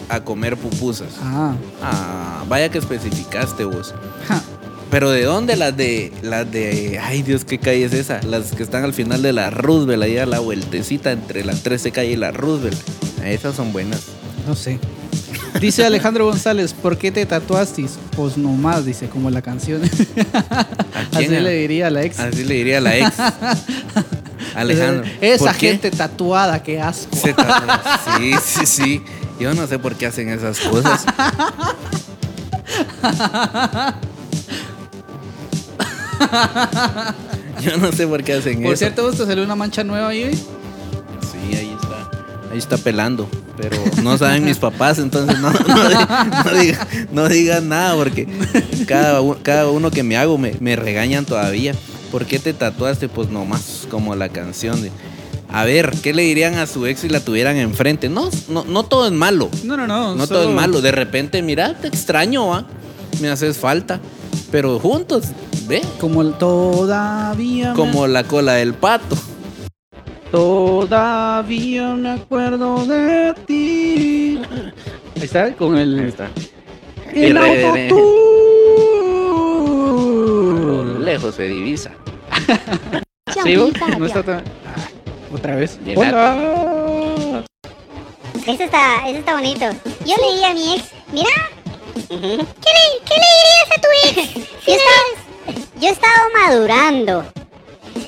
a comer pupusas. Ah, Ah, vaya que especificaste vos. ja. Pero ¿de dónde las de las de ay Dios qué calle es esa? Las que están al final de la Roosevelt, ahí a la vueltecita entre la 13 calle y la Roosevelt. Esas son buenas. no sé. Dice Alejandro González, ¿por qué te tatuaste? Pues nomás, dice, como la canción. Así le diría a la ex. Así le diría a la ex. Alejandro. Esa ¿por qué gente tatuada, qué asco. se? Sí, sí, sí. Yo no sé por qué hacen esas cosas. Yo no sé por qué hacen Por eso. cierto, ¿vos te salió una mancha nueva ahí? Sí, ahí. Ahí está pelando. Pero no saben mis papás, entonces no, no, no diga- no digan nada porque cada, cada uno que me hago me, me regañan todavía. ¿Por qué te tatuaste? Pues nomás como la canción de... A ver, ¿qué le dirían a su ex si la tuvieran enfrente? No, no, no todo es malo. No, no, no. No todo es malo. De repente, mira, te extraño, ¿va? Me haces falta. Pero juntos, ve, Como el todavía. como la cola del pato. Todavía me acuerdo de ti. Ahí está, con el. Ahí está. El autotune. Lejos se divisa. Champita, No está tan. Ah, Otra vez. Hola. Eso está, eso está bonito. Yo le diría a mi ex, mira, ¿qué le, qué le dirías a tu ex? Yo estaba, yo estaba madurando.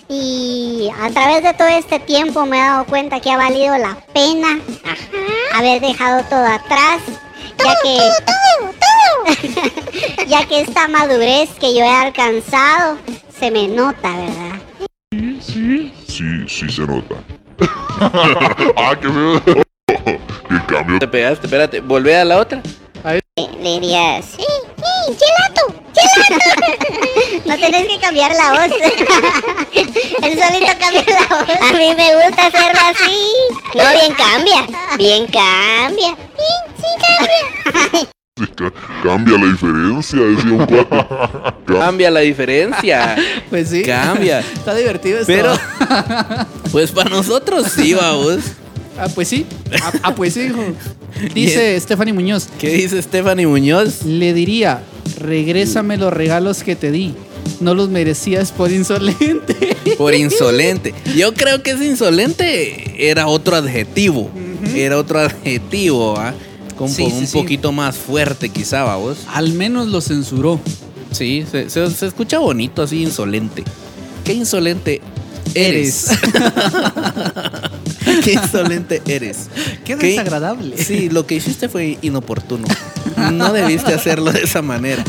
Y a través de todo este tiempo me he dado cuenta que ha valido la pena haber dejado todo atrás, ya que ya que esta madurez que yo he alcanzado se me nota, ¿verdad? Sí, sí se nota. ah, qué feo. qué cambio. Te pegaste, espérate, volvé a la otra. Le diría, sí, sí, gelato, gelato. no tenés que cambiar la voz. Él solito cambia la voz. A mí me gusta hacerlo así. No, bien cambia, bien cambia. Bien, sí cambia. Sí, ca- Cambia la diferencia, decía un cuate. Cambia la diferencia. Pues sí. Cambia. Está divertido esto. Pero, pues para nosotros sí, vamos. Ah, pues sí. Ah, ah, pues sí, hijo. Dice Stephanie Muñoz. ¿Qué dice Stephanie Muñoz? Le diría, regrésame los regalos que te di. No los merecías por insolente. Por insolente. Yo creo que ese insolente era otro adjetivo. Era otro adjetivo, ¿ah? Con Sí, po- sí, un sí. poquito más fuerte, quizá, vos. Al menos lo censuró. Sí, se, se- se escucha bonito así, insolente. ¿Qué insolente eres? ¿Qué insolente eres? Qué desagradable. Sí, lo que hiciste fue inoportuno. No debiste hacerlo de esa manera.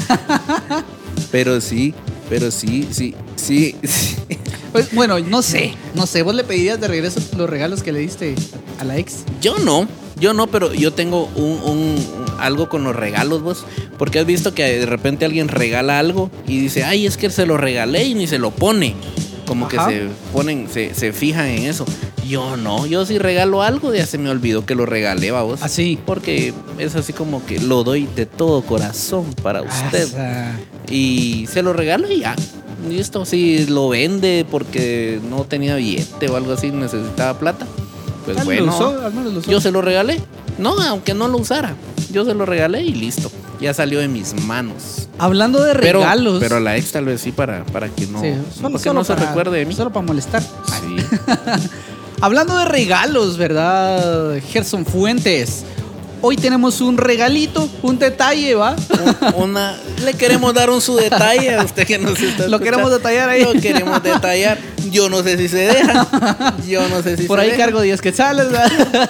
Pero sí, pero sí, sí, sí. sí. Pues, bueno, no sé. No sé. ¿Vos le pedirías de regreso los regalos que le diste a la ex? Yo no, yo no, pero yo tengo un, un- un- algo con los regalos, vos. Porque has visto que de repente alguien regala algo y dice, ay, es que se lo regalé y ni se lo pone. Como Ajá. que se ponen, se, se fijan en eso. Yo no, yo si regalo algo, ya se me olvidó que lo regalé, vos. Así. Porque es así como que lo doy de todo corazón para usted. Ah, Y se lo regalo y ya. Listo, si lo vende porque no tenía billete o algo así, necesitaba plata. Pues bueno. menos lo usó, al menos lo usó. Yo se lo regalé. No, aunque no lo usara. Yo se lo regalé y listo. Ya salió de mis manos. Hablando de Pero, regalos. pero a la ex tal vez sí para, para que no, Sí, para que no se para- recuerde de mí. Solo para molestar. Sí. Hablando de regalos, ¿verdad? Gerson Fuentes. Hoy tenemos un regalito, un detalle, ¿va? Una, le queremos dar un su detalle a usted que nos está Lo queremos detallar ahí. Lo queremos detallar. Yo no sé si se deja. Yo no sé si Por se ahí deja. cargo 10 quetzales, ¿verdad?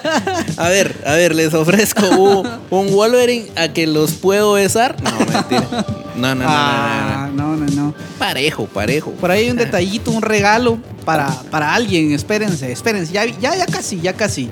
A ver, a ver, les ofrezco un, un Wolverine a que los puedo besar. No, mentira. No, no, no, no, no, Ah, no. no, no, no. Parejo, parejo. Por ahí hay un detallito, un regalo para, para alguien. Espérense, espérense. Ya, ya, ya casi, ya casi.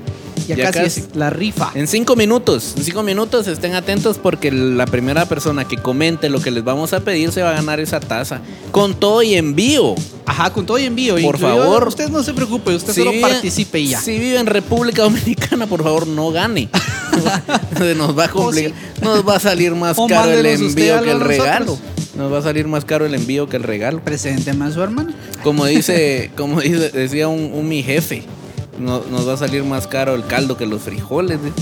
Ya, Ya casi, casi. es la rifa. En cinco minutos, en cinco minutos estén atentos porque la primera persona que comente lo que les vamos a pedir se va a ganar esa taza. Con todo y envío. Ajá, con todo y envío. Por incluido- favor. Usted no se preocupe, usted Si solo vive- participe y ya. Si vive en República Dominicana, por favor, no gane. nos va a complicar. Nos va a salir más O caro el envío que el nosotros. regalo. Nos va a salir más caro el envío que el regalo. Presénteme a su hermano. Como dice, como dice, decía un, un mi jefe, no- nos va a salir más caro el caldo que los frijoles. ¿eh?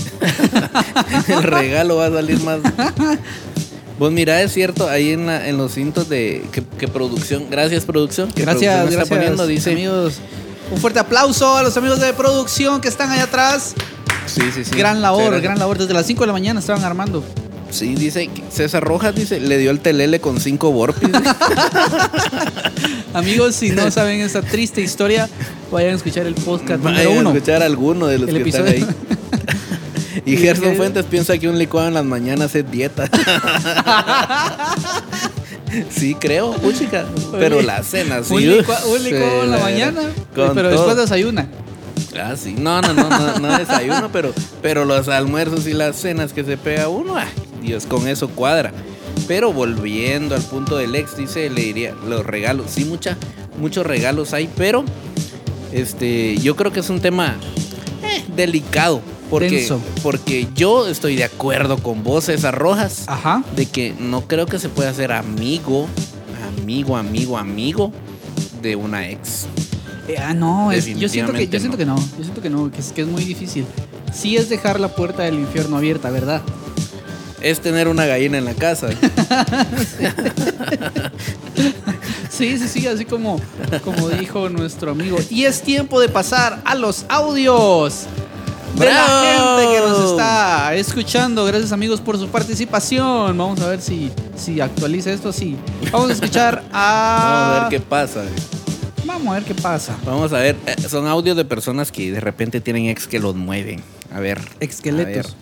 el regalo va a salir más. Vos mira, es cierto, ahí en, la- en los cintos de que, que producción, gracias producción, que Gracias, producción gracias. está poniendo, dice, amigos. Un fuerte aplauso a los amigos de producción que están allá atrás. sí, sí, sí. gran labor, gran labor. Desde las 5 de la mañana estaban armando. Sí, dice César Rojas, dice, le dio el telele con cinco borpis. Amigos, si no saben esa triste historia, vayan a escuchar el podcast Vayan número a escuchar alguno de los El que episodio. están ahí. Y Y Gerson que- Fuentes piensa que un licuado en las mañanas es dieta. sí, creo, puchica. Pero la cena, sí. Un licua- un licuado en la mañana, pero todo. después desayuna. Ah, sí. No, no, no, no, no desayuno, pero, pero los almuerzos y las cenas que se pega uno, ay, Dios, con eso cuadra. Pero volviendo al punto del ex, dice, le diría, los regalos, sí, mucha, muchos regalos hay, pero este, yo creo que es un tema eh, delicado. Porque, Denso. porque yo estoy de acuerdo con vos, César Rojas, Ajá. de que no creo que se pueda ser amigo, amigo, amigo, amigo de una ex. Eh, ah, no, es- yo siento que yo siento que no, yo siento que no, que es, que es muy difícil. Sí es dejar la puerta del infierno abierta, ¿verdad? Es tener una gallina en la casa. Sí, sí, sí, así como, como dijo nuestro amigo. Y es tiempo de pasar a los audios de gente que nos está escuchando. Gracias amigos por su participación. Vamos a ver si, si actualiza esto. Sí. Vamos a escuchar a... Vamos a ver qué pasa. Vamos a ver qué pasa. Vamos a ver, eh, son audios de personas que de repente tienen ex que los mueven. A ver. Esqueletos.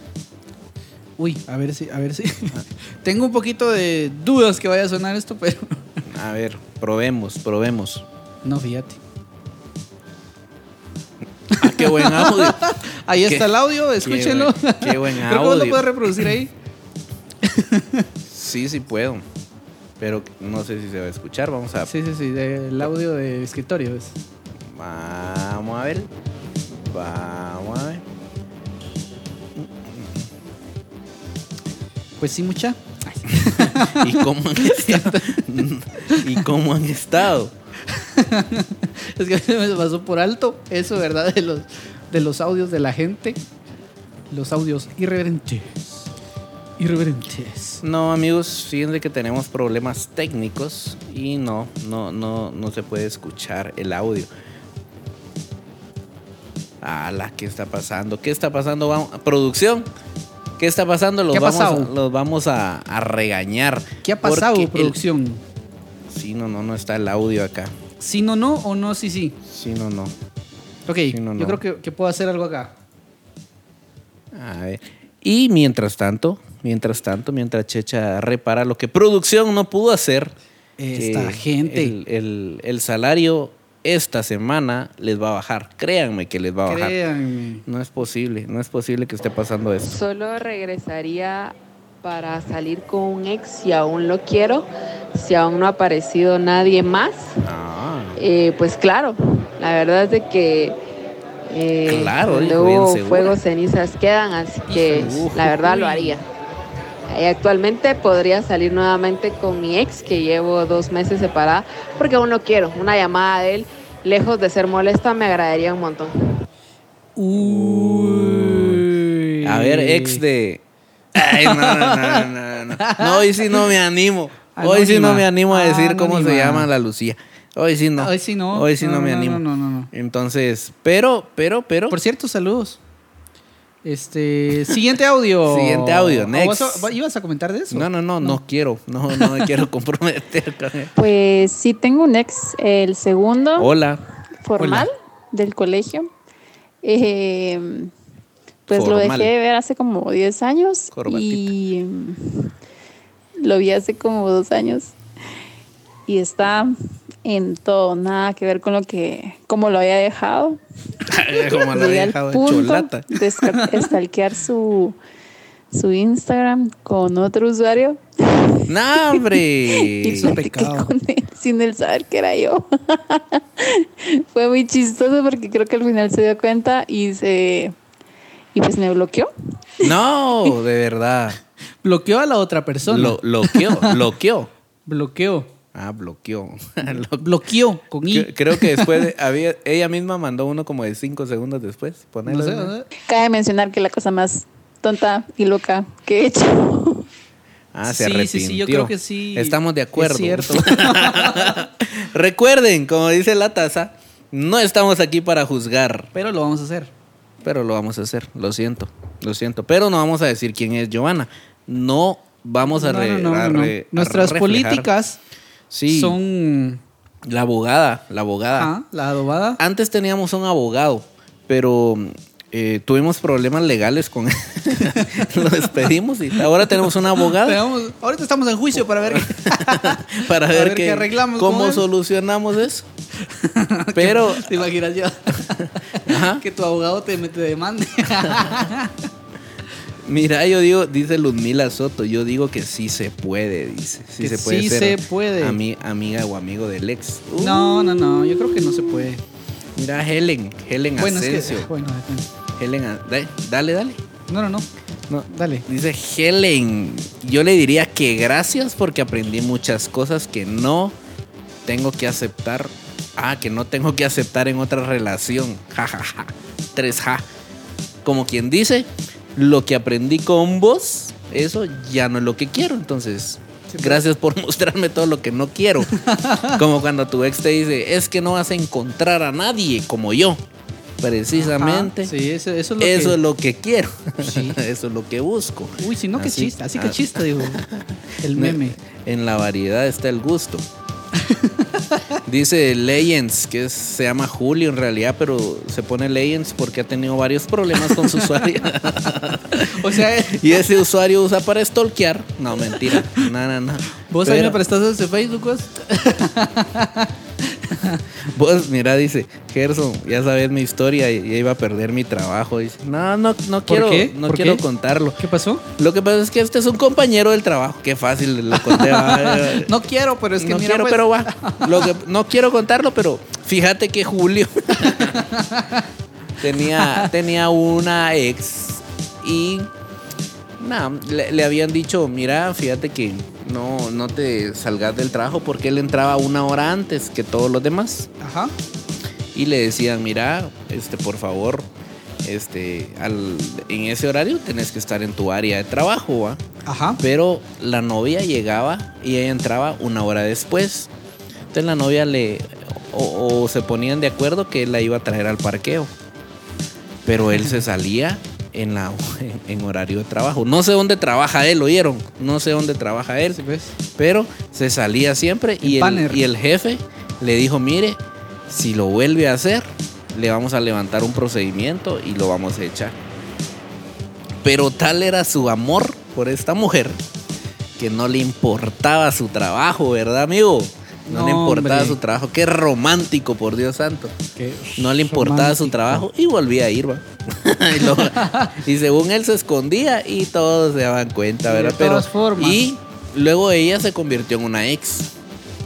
Uy, a ver si, a ver si. Tengo un poquito de dudas que vaya a sonar esto, pero. A ver, probemos, probemos. No, fíjate. Ah, qué buen audio. Ahí Qué- está el audio, escúchenlo. buen- qué buen que vos lo audio. puedes reproducir ahí. Sí, sí puedo. Pero no sé si se va a escuchar. Vamos a. Sí, sí, sí, del audio de escritorio. es. Vamos a ver. Vamos a ver. Pues sí, mucha. ¿Y cómo han estado? ¿Y cómo han estado? Es que me pasó por alto eso, ¿verdad? De los, de los audios de la gente. Los audios irreverentes. Irreverentes. No, amigos, fíjense que tenemos problemas técnicos y no, no, no, no se puede escuchar el audio. Ala, ¿qué está pasando? ¿Qué está pasando? Vamos, producción. ¿Qué está pasando? Los ¿Qué ha vamos, a, pasado? los vamos a, a regañar. ¿Qué ha pasado, el- producción? Sí, no, no, no está el audio acá. ¿Sí, no, no o no, sí, sí? Sí, no, no. Ok, no, yo no. creo que, que puedo hacer algo acá. A ver. Y mientras tanto, mientras tanto, mientras Checha repara lo que producción no pudo hacer, Esta que gente. El, el- el salario esta semana les va a bajar. Créanme que les va a bajar. Créanme. No es posible, no es posible que esté pasando esto. Solo regresaría para salir con un ex si aún lo quiero, si aún no ha aparecido nadie más. Ah, Eh, pues claro, la verdad es de que eh, Claro, segura. fuego, cenizas quedan, así que la verdad lo haría. Actualmente podría salir nuevamente con mi ex, que llevo dos meses separada, porque aún no quiero. Una llamada de él, lejos de ser molesta, me agradaría un montón. Uy. a ver, ex de. Ay, no, no, no, no, no. No, hoy sí no me animo. Hoy sí no me animo a decir cómo se llama la Lucía. Hoy sí no. Hoy sí no. Hoy sí no, No, me no, animo. no, no, no. Entonces, pero, pero, pero. Por cierto, saludos. Este, siguiente audio. Siguiente audio, ¿O next. a- ¿Ibas a comentar de eso? No, no, no, no, quiero. No, no me quiero comprometer con él. Pues sí tengo un ex, el segundo Hola. formal del colegio. Eh, pues lo dejé de ver hace como 10 años Corbatita. y lo vi hace como dos años y está en todo, nada que ver con lo que, como lo había dejado. Como Llegué al dejado de punto cholata. de stalkear su, su Instagram con otro usuario ¡No, hombre! y pecado. con él sin él saber que era yo. Fue muy chistoso porque creo que al final se dio cuenta y se y pues me bloqueó. No, de verdad. Bloqueó a la otra persona. Lo, bloqueó, bloqueó. Bloqueó. Ah, bloqueó. Lo- Bloqueó con I. Cre- Creo que después de- había, ella misma mandó uno como de cinco segundos después. Ponerlo No sé. Cabe mencionar que la cosa más tonta y loca que he hecho. Ah, se Sí, sí, arrepintió. sí, yo creo que sí. Estamos de acuerdo. Es cierto. Recuerden, como dice la taza, no estamos aquí para juzgar, Pero lo vamos a hacer. pero lo vamos a hacer. Lo siento, lo siento. Pero no vamos a decir quién es Giovanna. No vamos a, No, re- no, no, a no. re- Nuestras políticas Sí, son. la abogada, la abogada. Ah, la adobada. Antes teníamos un abogado, pero eh, tuvimos problemas legales con él. Lo despedimos y ahora tenemos un abogado Veamos, ahorita estamos en juicio para ver. para ver, ver arreglamos con cómo solucionamos eso. Pero ¿Te imaginas yo? Ajá. que tu abogado te, te demande. Mira, yo digo, dice Ludmila Soto, yo digo que sí se puede, dice. Sí Que se puede sí ser se puede. ami- amiga o amigo del ex. Uh, no, no, no. Yo creo que no se puede. Mira, Helen, Helen Bueno, es Asensio. que. Bueno, depende. Helen, A- dale, dale, dale. no, no, no. No, Dale. Dice Helen, yo le diría que gracias porque aprendí muchas cosas que no tengo que aceptar. Ah, que no tengo que aceptar en otra relación. Ja, ja, ja. Tres ja. Como quien dice, lo que aprendí con vos, eso ya no es lo que quiero. Entonces, gracias por mostrarme todo lo que no quiero. Como cuando tu ex te dice, es que no vas a encontrar a nadie como yo. Precisamente. Ajá, sí, eso, eso es lo Eso que. es lo que quiero. Sí. Eso es lo que busco. Uy, si no, que chiste. Así que chiste, digo. El meme. En la variedad está el gusto. Dice Legends, que es- se llama Julio en realidad, pero se pone Legends porque ha tenido varios problemas con su usuario. O sea, y ese usuario usa para stalkear. No, mentira. No, no, no. vos a mí me Pero- prestaste ese Facebook, vos? Mira, dice, Gerson, ya sabes mi historia y ya iba a perder mi trabajo. Dice, no, no, no quiero, qué? no ¿Por quiero qué? contarlo. ¿Qué pasó? Lo que pasa es que este es un compañero del trabajo. Qué fácil lo conté. No quiero, pero es que no mira, quiero, pues, pero va. Lo que, no quiero contarlo, pero fíjate que Julio tenía, tenía una ex y nada, le, le habían dicho, mira, fíjate que no, no te salgas del trabajo porque él entraba una hora antes que todos los demás. Ajá. Y le decían, mira, este, por favor, este, al, en ese horario tenés que estar en tu área de trabajo, ¿va? Ajá. Pero la novia llegaba y ella entraba una hora después. Entonces la novia le. O, o se ponían de acuerdo que él la iba a traer al parqueo. Pero él se salía en, la, en, horario de trabajo. No sé dónde trabaja él, ¿oyeron? No sé dónde trabaja él. Sí, pues. Pero se salía siempre y el, y el jefe le dijo: Mire, si lo vuelve a hacer, le vamos a levantar un procedimiento y lo vamos a echar. Pero tal era su amor por esta mujer que no le importaba su trabajo, ¿verdad, amigo? No, No, le importaba hombre. su trabajo. Qué romántico, por Dios santo. Qué No le importaba su trabajo y volvía a ir, va. y, según él se escondía y todos se daban cuenta, Sí, de ¿verdad? todas formas. Y luego ella se convirtió en una ex.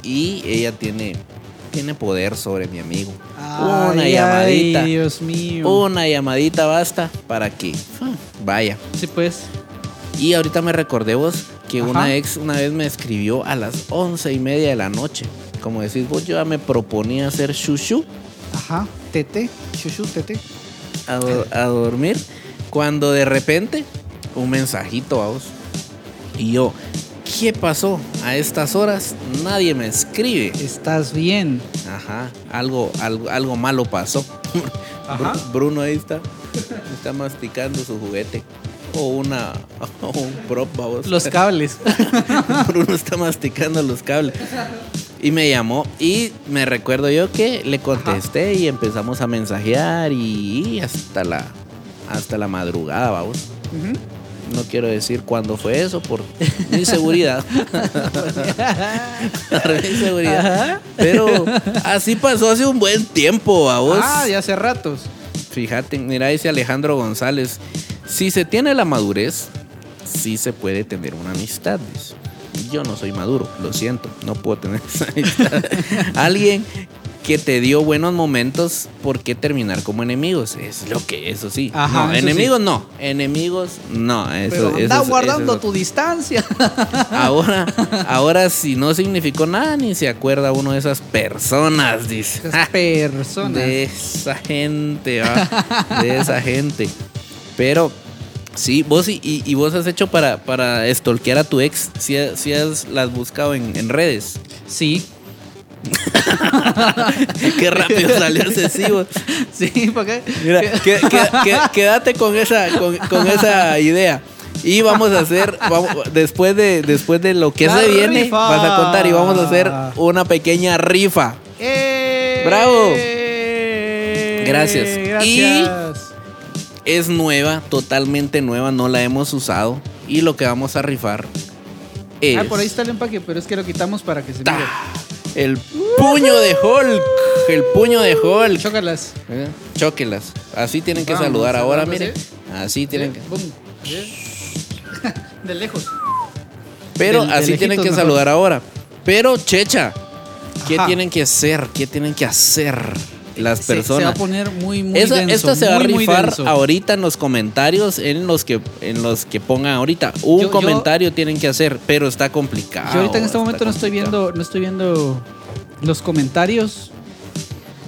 Y ella tiene, tiene poder sobre mi amigo. una llamadita. Ay, Dios mío. Una llamadita basta para que ah, vaya. Sí, pues. Y ahorita me recordé vos que Ajá. una ex una vez me escribió a las once y media de la noche. Como decís vos, yo ya me proponía hacer shushu Ajá. Tete. Chuchu, tete. a, do- a dormir. Cuando de repente, un mensajito a vos. Y yo, ¿qué pasó? A estas horas nadie me escribe. Estás bien. Ajá, algo, algo, algo malo pasó. Ajá. Bru- Bruno ahí está. Está masticando su juguete. O una. O un prop, vamos. Los cables. Bruno está masticando los cables. Y me llamó y me recuerdo yo que le contesté y empezamos a mensajear y, hasta la hasta la madrugada, vamos. No quiero decir cuándo fue eso por mi seguridad. Por mi seguridad. Pero así pasó hace un buen tiempo, vamos. Ah, ya hace ratos. Fíjate, mira, dice Alejandro González. Si se tiene la madurez, sí se puede tener una amistad. dice. Yo no soy maduro, lo siento, no puedo tener esa amistad. Alguien que te dio buenos momentos, ¿por qué terminar como enemigos? Es lo que, eso sí. Ajá, no, eso enemigos no, enemigos no. Eso, Pero anda guardando eso tu distancia. Ahora, ahora si no significó nada, ni se acuerda uno de esas personas, dice. Esas personas. De esa gente, va. De esa gente. Pero, sí, vos y, y- y vos has hecho para, para a tu ex, si, si has las buscado en, en redes. Sí. Qué rápido salió excesivo. Sí, ¿para qué? Mira, que- que- que- quédate con esa, con, con esa idea. Y vamos a hacer, vamos- después, de, después de lo que La se viene, vas a contar y vamos a hacer una pequeña rifa. ¡Eh! Bravo. Gracias. Gracias. Es nueva, totalmente nueva, no la hemos usado. Y lo que vamos a rifar es Ah, por ahí está el empaque, pero es que lo quitamos para que se Ta. mire. el puño de Hulk. El puño de Hulk. Chócalas. Eh, Chóquelas. Así tienen que Vamos, saludar ahora, miren. Así tienen que. De lejos. Pero de así tienen que mejor. saludar ahora. Pero, Checha, ¿qué Ajá. tienen que hacer? ¿Qué tienen que hacer las Se- Se, va personas? a poner muy, muy Esa- denso. esta se va a muy, rifar ahorita en los comentarios, en los que en los que pongan ahorita. Un Yo- yo- comentario tienen que hacer, pero está complicado. Yo ahorita en este momento no estoy viendo, no estoy viendo los comentarios.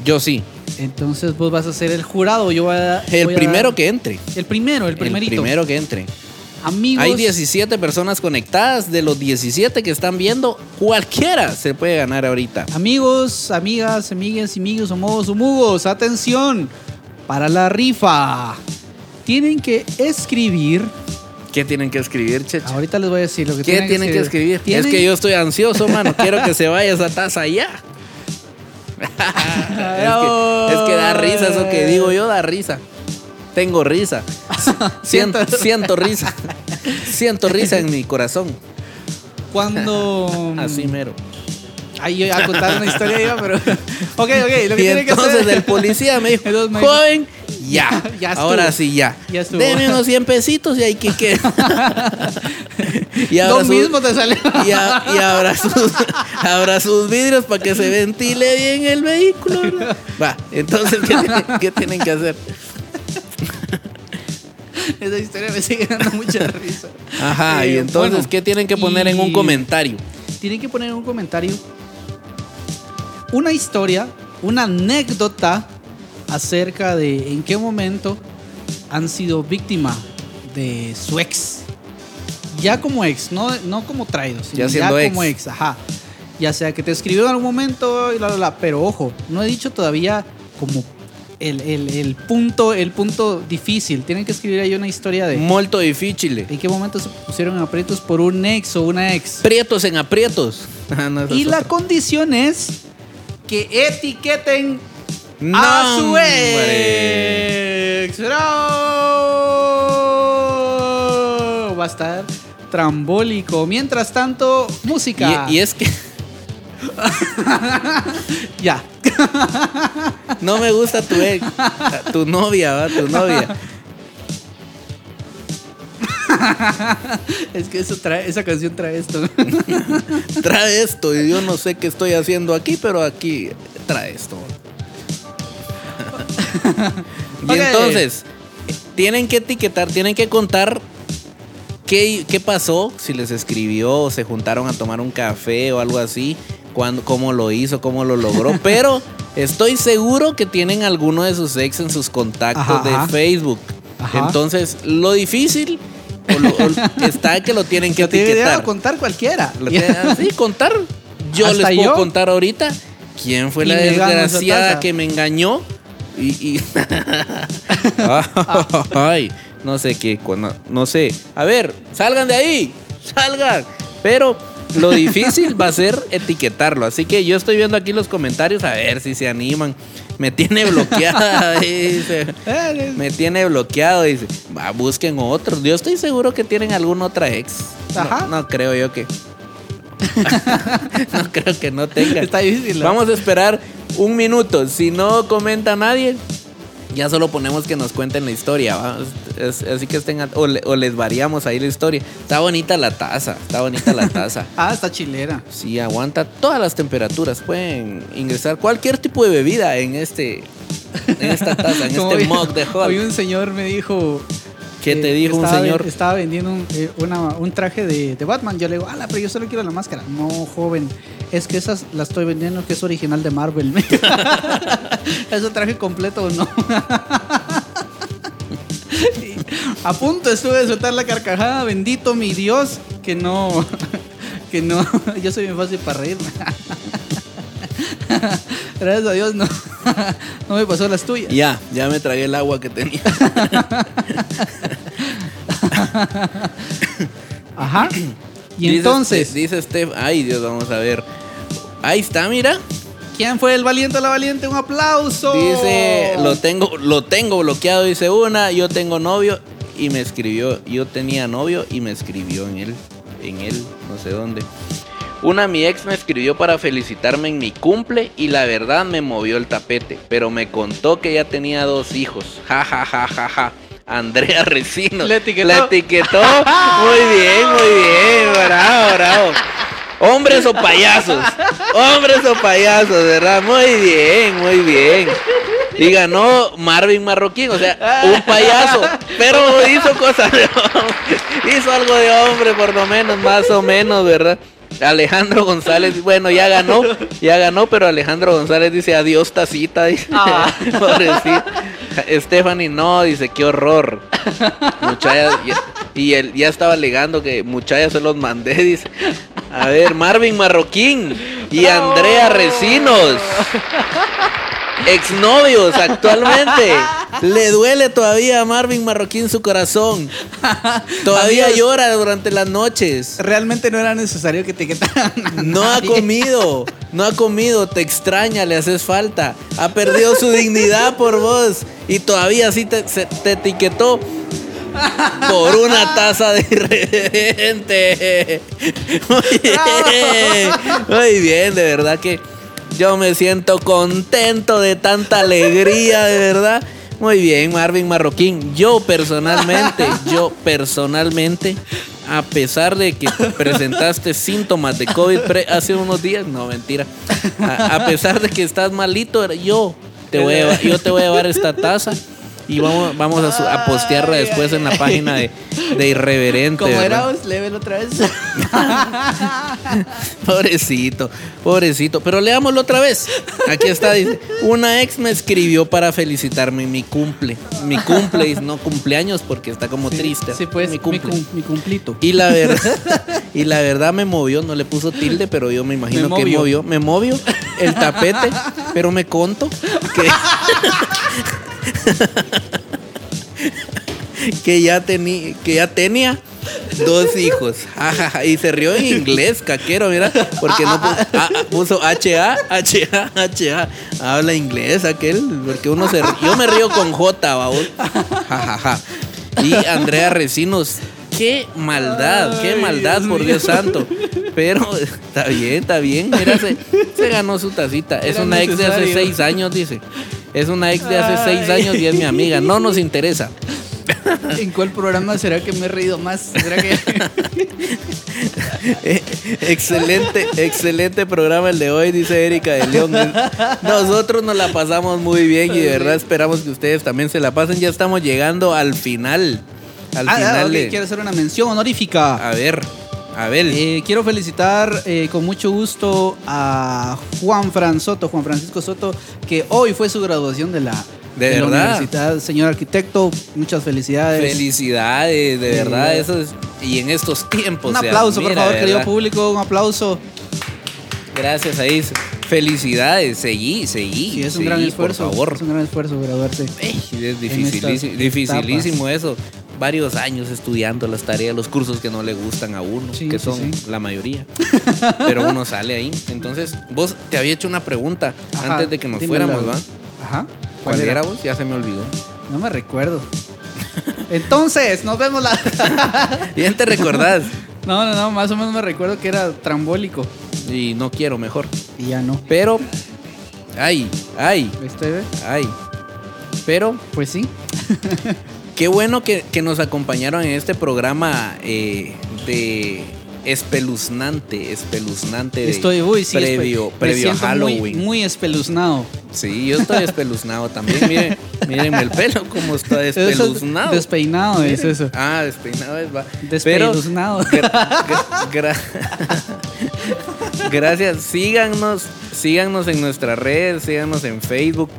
Yo sí. Entonces vos vas a ser el jurado. Yo voy a, El voy primero que entre. El primero, el primerito. El primero que entre. Amigos. Hay 17 personas conectadas. De los 17 que están viendo, cualquiera se puede ganar ahorita. Amigos, amigas, amigas, amigos, homogos, homugos, atención. Para la rifa. Tienen que escribir. ¿Qué tienen que escribir, Checha? Ahorita les voy a decir lo que ¿Qué tienen que escribir? Tienen- Es que yo estoy ansioso, mano. Quiero que se vaya esa taza ya. es, que, es que da risa, eso que digo yo da risa. Tengo risa. Siento, risa. Siento risa en mi corazón. Cuando. Así mero. Ay, yo iba a contar una historia, iba, pero. ok, ok, lo que Y tiene que entonces el policía me dijo, joven, ya. Ya. Ahora sí, ya. Ya estuvo. Deme unos 100 pesitos y hay que quedar. y Lo ahora sus- mismo te salió. y, a- y abra, sus, abra sus vidrios para que se ventile bien el vehículo. ¿verdad? Va, entonces, ¿qué, tienen- qué tienen que hacer? Esa historia me sigue dando mucha risa. Ajá, Eh, y entonces, bueno, ¿qué tienen que poner en un comentario? Tienen que poner en un comentario una historia, una anécdota acerca de en qué momento han sido víctima de su ex. Ya como ex, no, no como traídos, sino Ya ex. como ex, ajá. Ya sea que te escribió en algún momento y la, la, la, pero ojo, no he dicho todavía como el, el- el punto, el punto difícil. Tienen que escribir ahí una historia de Molto difícil. en qué momento se pusieron en aprietos por un ex o una ex. Prietos en aprietos. Ah, no, Y la otra. condición es que etiqueten No, a su hombre. ex. ¡Bravo! Va a estar trambólico. Mientras tanto, música. Y, y es que Ya. no me gusta tu ex, tu novia, ¿va? Tu novia. Es que eso trae, esa canción trae esto. Trae esto y yo no sé qué estoy haciendo aquí, pero aquí trae esto. y entonces, tienen que etiquetar, tienen que contar qué, qué pasó, si les escribió, o se juntaron a tomar un café o algo así, cuándo, cómo lo hizo, cómo lo logró. pero estoy seguro que tienen alguno de sus ex en sus contactos Ajá, de ajá. Facebook. Ajá. Entonces, lo difícil o lo- o está que lo tienen que etiquetar. a contar cualquiera. Tienen- sí, contar. Yo Hasta les puedo yo. contar ahorita quién fue Y la desgraciada que me engañó. Y. y- Ay, no sé qué, cuando- no sé. A ver, salgan de ahí, salgan. Pero lo difícil va a ser etiquetarlo. Así que yo estoy viendo aquí los comentarios a ver si se animan. Me tiene bloqueada, dice. Eh, Me tiene bloqueado, dice. Va, busquen otros. Yo estoy seguro que tienen alguna otra ex. No- Ajá. No, creo yo que. no creo que no tengan. Está difícil. ¿no? Vamos a esperar un minuto. Si no comenta nadie, ya solo ponemos que nos cuenten la historia. ¿va? Es- así que estén. O, le- o les variamos ahí la historia. Está bonita la taza. Está bonita la taza. Ah, está chilera. Sí, aguanta todas las temperaturas. Pueden ingresar cualquier tipo de bebida en este. En esta taza, en este hoy- mug de Hoy Hall. un señor me dijo. ¿Qué te dijo un señor? Estaba vendiendo un, eh, una- un traje de, de Batman. Yo le digo, ala, pero yo solo quiero la máscara. No, joven, es que esas la estoy vendiendo que es original de Marvel. ¿Es un traje completo o no? A punto estuve de soltar la carcajada. Bendito mi Dios, que no. Que no. Yo soy bien fácil para reírme. Gracias a Dios no, no me pasó las tuyas. Ya, ya me tragué el agua que tenía. Ajá. Y Dice entonces, dice Steph, ay Dios, vamos a ver. Ahí está, mira. ¿quién fue el valiente o la valiente? Un aplauso. Dice, lo tengo, lo tengo bloqueado, dice una, yo tengo novio y me escribió, yo tenía novio y me escribió en él, en él, no sé dónde. Una mi ex me escribió para felicitarme en mi cumple y la verdad me movió el tapete, pero me contó que ya tenía dos hijos. Ja ja ja ja ja. Andrea Resino. Le etiquetó. La etiquetó. Muy bien, muy bien. Bravo, bravo. Hombres o payasos. Hombres o payasos, ¿verdad? Muy bien, muy bien. Y ganó Marvin Marroquín, o sea, un payaso. Pero hizo cosas de hombre. Hizo algo de hombre, por lo menos, más o menos, ¿verdad? Alejandro González, bueno, ya ganó, ya ganó, pero Alejandro González dice adiós tacita, dice, pobrecito. Stephanie no, dice qué horror. Muchachas, y, y él ya estaba alegando que muchachas se los mandé, dice. A ver, Marvin Marroquín y Andrea Recinos. Exnovios actualmente. Le duele todavía a Marvin Marroquín su corazón. Todavía Amigos. llora durante las noches. Realmente no era necesario que etiquetaran. a No ha comido. No ha comido, te extraña, le haces falta. Ha perdido su dignidad por vos. Y todavía así te, se- te etiquetó por una taza de irreverente. Muy bien. Muy bien, de verdad que yo me siento contento de tanta alegría, de verdad. Muy bien, Marvin Marroquín. Yo personalmente, yo personalmente, a pesar de que presentaste síntomas de COVID hace unos días, no, mentira. A, pesar de que estás malito, yo te voy yo te voy a llevar esta taza y vamos, vamos a, su- a postearla después en la página de, de Irreverente. Como ¿verdad? era level otra vez. Pobrecito, pobrecito. Pero leámoslo otra vez. Aquí está, dice. Una ex me escribió para felicitarme mi cumple. Mi cumple, no cumpleaños porque está como triste. Sí, pues, mi mi, cumple. cum- mi cumplito. Y la verdad, y la verdad me movió, no le puso tilde, pero yo me imagino Me que movió. movió. Me movió el tapete, pero me conto que, que ya tenía, que ya tenía dos hijos. Ajaja, y se rió en inglés, caquero, mira, porque no puso, ah, ah, puso HA, HA, HA. Habla inglés aquel, porque uno se yo me río con J. Jajaja. Y Andrea Recinos, qué maldad, qué maldad, por. Dios santo. Pero está bien, está bien. Mira, se, se ganó su tacita. Es Era una ex de hace seis años, dice. Es una ex de hace seis años y es mi amiga. No nos interesa. ¿En cuál programa será que me he reído más? ¿Será que.? Eh, excelente, excelente programa el de hoy, dice Erika de León. Nosotros nos la pasamos muy bien y de verdad esperamos que ustedes también se la pasen. Ya estamos llegando al final. Al Ah, final ah, ok, de- quiero hacer una mención honorífica. A ver, a ver. Eh, quiero felicitar eh, con mucho gusto a Juan Fran Soto, Juan Francisco Soto, que hoy fue su graduación de la, ¿De la verdad? universidad. Señor arquitecto, muchas felicidades. Felicidades, de verdad. ¿verdad? Eso es, y en estos tiempos. un aplauso, por favor, querido ¿verdad? público, un aplauso. Gracias, ahí. Felicidades, seguí, seguí. Sí, es un seguí, gran esfuerzo. Por favor. Es un gran esfuerzo graduarse. Ey, es dificilísimo eso. Varios años estudiando las tareas, los cursos que no le gustan a uno, Sí, que sí, son sí. la mayoría. Pero uno sale ahí. Entonces, vos te había hecho una pregunta Ajá, antes de que nos fuéramos, ¿va? Ajá. ¿Cuál era vos? Ya se me olvidó. No me recuerdo. Entonces, nos vemos la. Bien te recordás. no, no, no, más o menos me recuerdo que era trambólico. y no quiero mejor. Y ya no. Pero, ay, ay, ¿Viste, ay. Pero Pues sí. Qué bueno que, que nos acompañaron en este programa eh, de espeluznante, espeluznante Estoy, uy, sí. previo, espe- previo a muy- Halloween. Muy, espeluznado. Sí, yo estoy espeluznado también. Miren, mírenme el pelo como está Eso es. Despeinado es eso. Ah, despeinado es va. Despeluznado. gra- gra- gra- gracias. Síganos, síganos en nuestras redes, síganos en Facebook.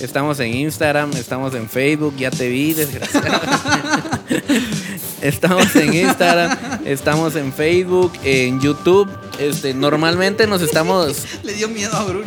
Estamos en Instagram, estamos en Facebook, ya te vi, desgraciado. Estamos en Instagram, estamos en Facebook, en YouTube. Este, normalmente nos estamos Le dio miedo a Bruno.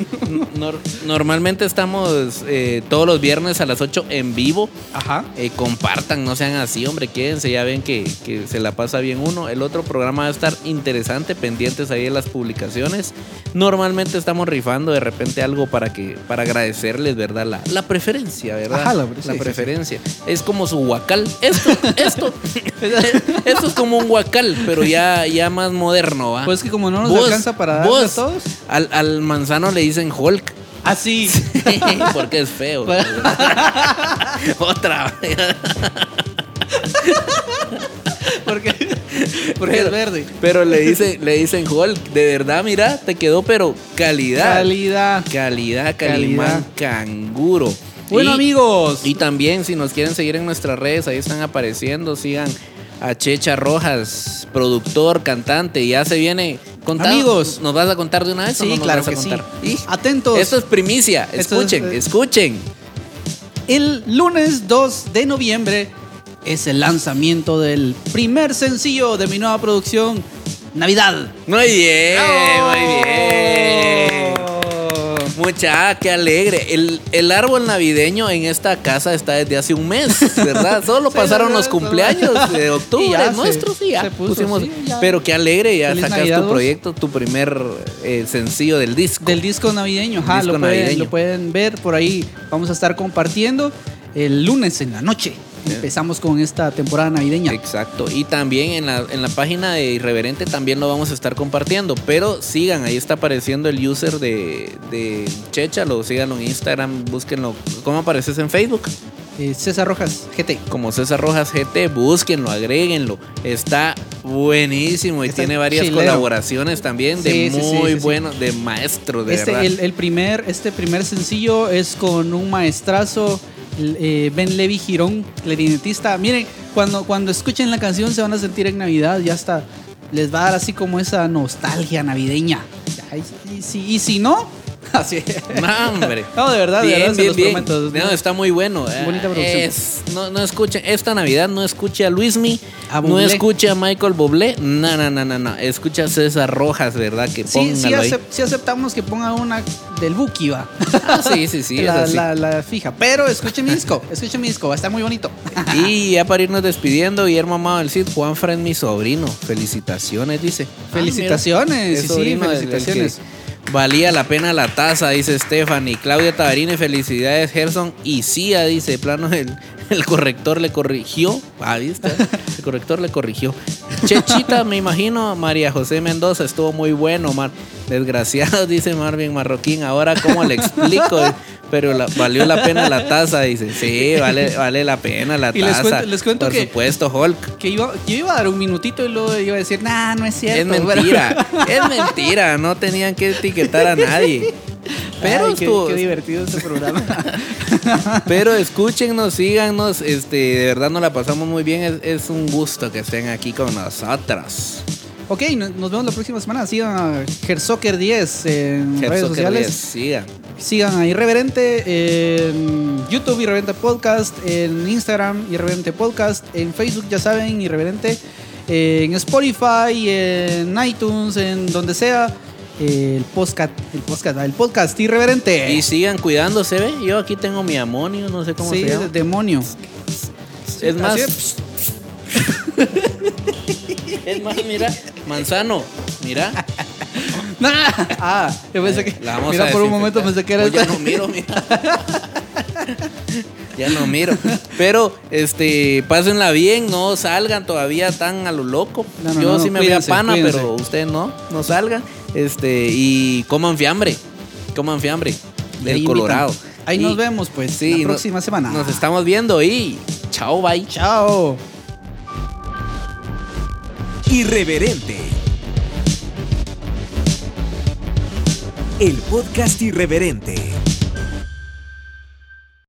Nor- normalmente estamos eh, todos los viernes a las 8 en vivo. Ajá. Eh, compartan, no sean así, hombre, quédense, ya ven que, que se la pasa bien uno. El otro programa va a estar interesante, pendientes ahí de las publicaciones. Normalmente estamos rifando de repente algo para que para agradecerles, ¿verdad? La, la preferencia, ¿verdad? Ajá, la- sí, sí, sí. preferencia. Es como su huacal. Esto, esto. esto es como un huacal, pero ya, ya más moderno, ¿va? Pues que como no nos Vos- alcanza para darle a todos. Al, al manzano le dicen Hulk. Así. Porque es feo. Otra. porque porque es verde. Pero le dicen, le dicen Hulk. De verdad, mira, te quedó, pero calidad. Calidad. calidad, calimán, canguro. Bueno, Y- amigos. Y también, si nos quieren seguir en nuestras redes, ahí están apareciendo. Sigan a Checha Rojas, productor, cantante. Ya se viene. Contá- Amigos. ¿Nos vas a contar de una vez? o Sí, no nos claro vas a que sí. Y- Atentos. Esto es primicia. Esto es- Escuchen, eh, escuchen. El lunes 2 de noviembre es el lanzamiento del primer sencillo de mi nueva producción, Navidad. Muy bien, muy bien. Mucha, ah, qué alegre. El, el árbol navideño en esta casa está desde hace un mes, ¿verdad? Solo Sí, pasaron los cumpleaños de octubre Y ya se- nuestros y ya se puso, pusimos. sí, ya. Pero qué alegre, ya Feliz sacas Navidad, tu proyecto, tu primer eh, sencillo del disco. Del disco navideño, ajá, Disco lo, pueden, navideño. lo pueden ver por ahí. Vamos a estar compartiendo el lunes en la noche. Empezamos con esta temporada navideña. Exacto. Y también en la, en la página de Irreverente también lo vamos a estar compartiendo. Pero sigan, ahí está apareciendo el user de, de Chechalo. Síganlo en Instagram, búsquenlo. ¿Cómo apareces en Facebook? Eh, César Rojas, GT. Como César Rojas GT, búsquenlo, agréguenlo. Está buenísimo y Está tiene varias chilero. colaboraciones también de Sí, muy sí, sí. buenos, de maestros, de Este, verdad. el, el primer, este primer sencillo es con un maestrazo, eh, Ben Levi Girón, clarinetista. Miren, cuando, cuando escuchen la canción se van a sentir en Navidad, ya hasta les va a dar así como esa nostalgia navideña. Y, si, y si no, así. No, hombre. No, de verdad, de bien, verdad, se bien, los bien. prometo. No, está muy bueno. eh. Bonita producción. Es- no, no escuchen, esta Navidad no escuche a Luismi, A no escuche a Michael Bublé, no, no, no, no, no. Escucha a César Rojas, ¿verdad? Que Sí, sí, acep- sí aceptamos que ponga una del Buki, va. Ah, sí, sí, sí, la, fija. Pero escuchen mi disco, escuchen mi disco, va a estar muy bonito. Y ya para irnos despidiendo, Guillermo Amado del Cid, Juan Fred, mi sobrino. Felicitaciones, dice. Ah, Felicitaciones, mira, sí, sí, felicitaciones. que Valía la pena la taza, dice Stephanie. Claudia Tabarine, felicidades, Gerson. Y Cia, dice, plano, el, el corrector le corrigió. Ah, ¿viste? El corrector le corrigió. Chechita, me imagino, María José Mendoza, estuvo muy bueno, Mar. Desgraciado, dice Marvin Marroquín. Ahora, ¿cómo le explico? Pero la- valió la pena la taza, dice. Sí, vale, vale la pena la Y les taza. cuento- les cuento Por que- supuesto, Hulk. Que iba, yo iba a dar un minutito y luego iba a decir, nah, no es cierto. Es mentira, es mentira, no tenían que etiquetar a nadie. Pero, Ay, qué, estuvo- qué divertido este programa. pero escúchennos, síganos, este, de verdad nos la pasamos muy bien, es, es un gusto que estén aquí con nosotros. ok, no- nos vemos la próxima semana. Sigan a Gersocker 10 en redes sociales. Díaz, sigan. Sigan a Irreverente en YouTube, Irreverente Podcast, en Instagram, Irreverente Podcast, en Facebook, ya saben, Irreverente, en Spotify, en iTunes, en donde sea. el podcast, el podcast, el podcast Irreverente. Y sigan cuidándose, ¿ve? Yo aquí tengo mi amonio, no sé cómo sí, se llama. demonio. es más, es más, mira, manzano, mira. ah, yo pensé que. La vamos mira, a por un momento pensé que era Pues ya no miro, mira. ya no miro. Pero, este, pásenla bien, no salgan todavía tan a lo loco. No, no, Yo no, sí me cuídense, voy a pana, cuídense. pero ustedes no, no salgan. Este, y coman fiambre. Coman fiambre. Del Colorado. invitan. Ahí Y- nos vemos, pues, Sí, la no- próxima semana. Nos estamos viendo y chao, bye. Chao. Irreverente. El podcast irreverente.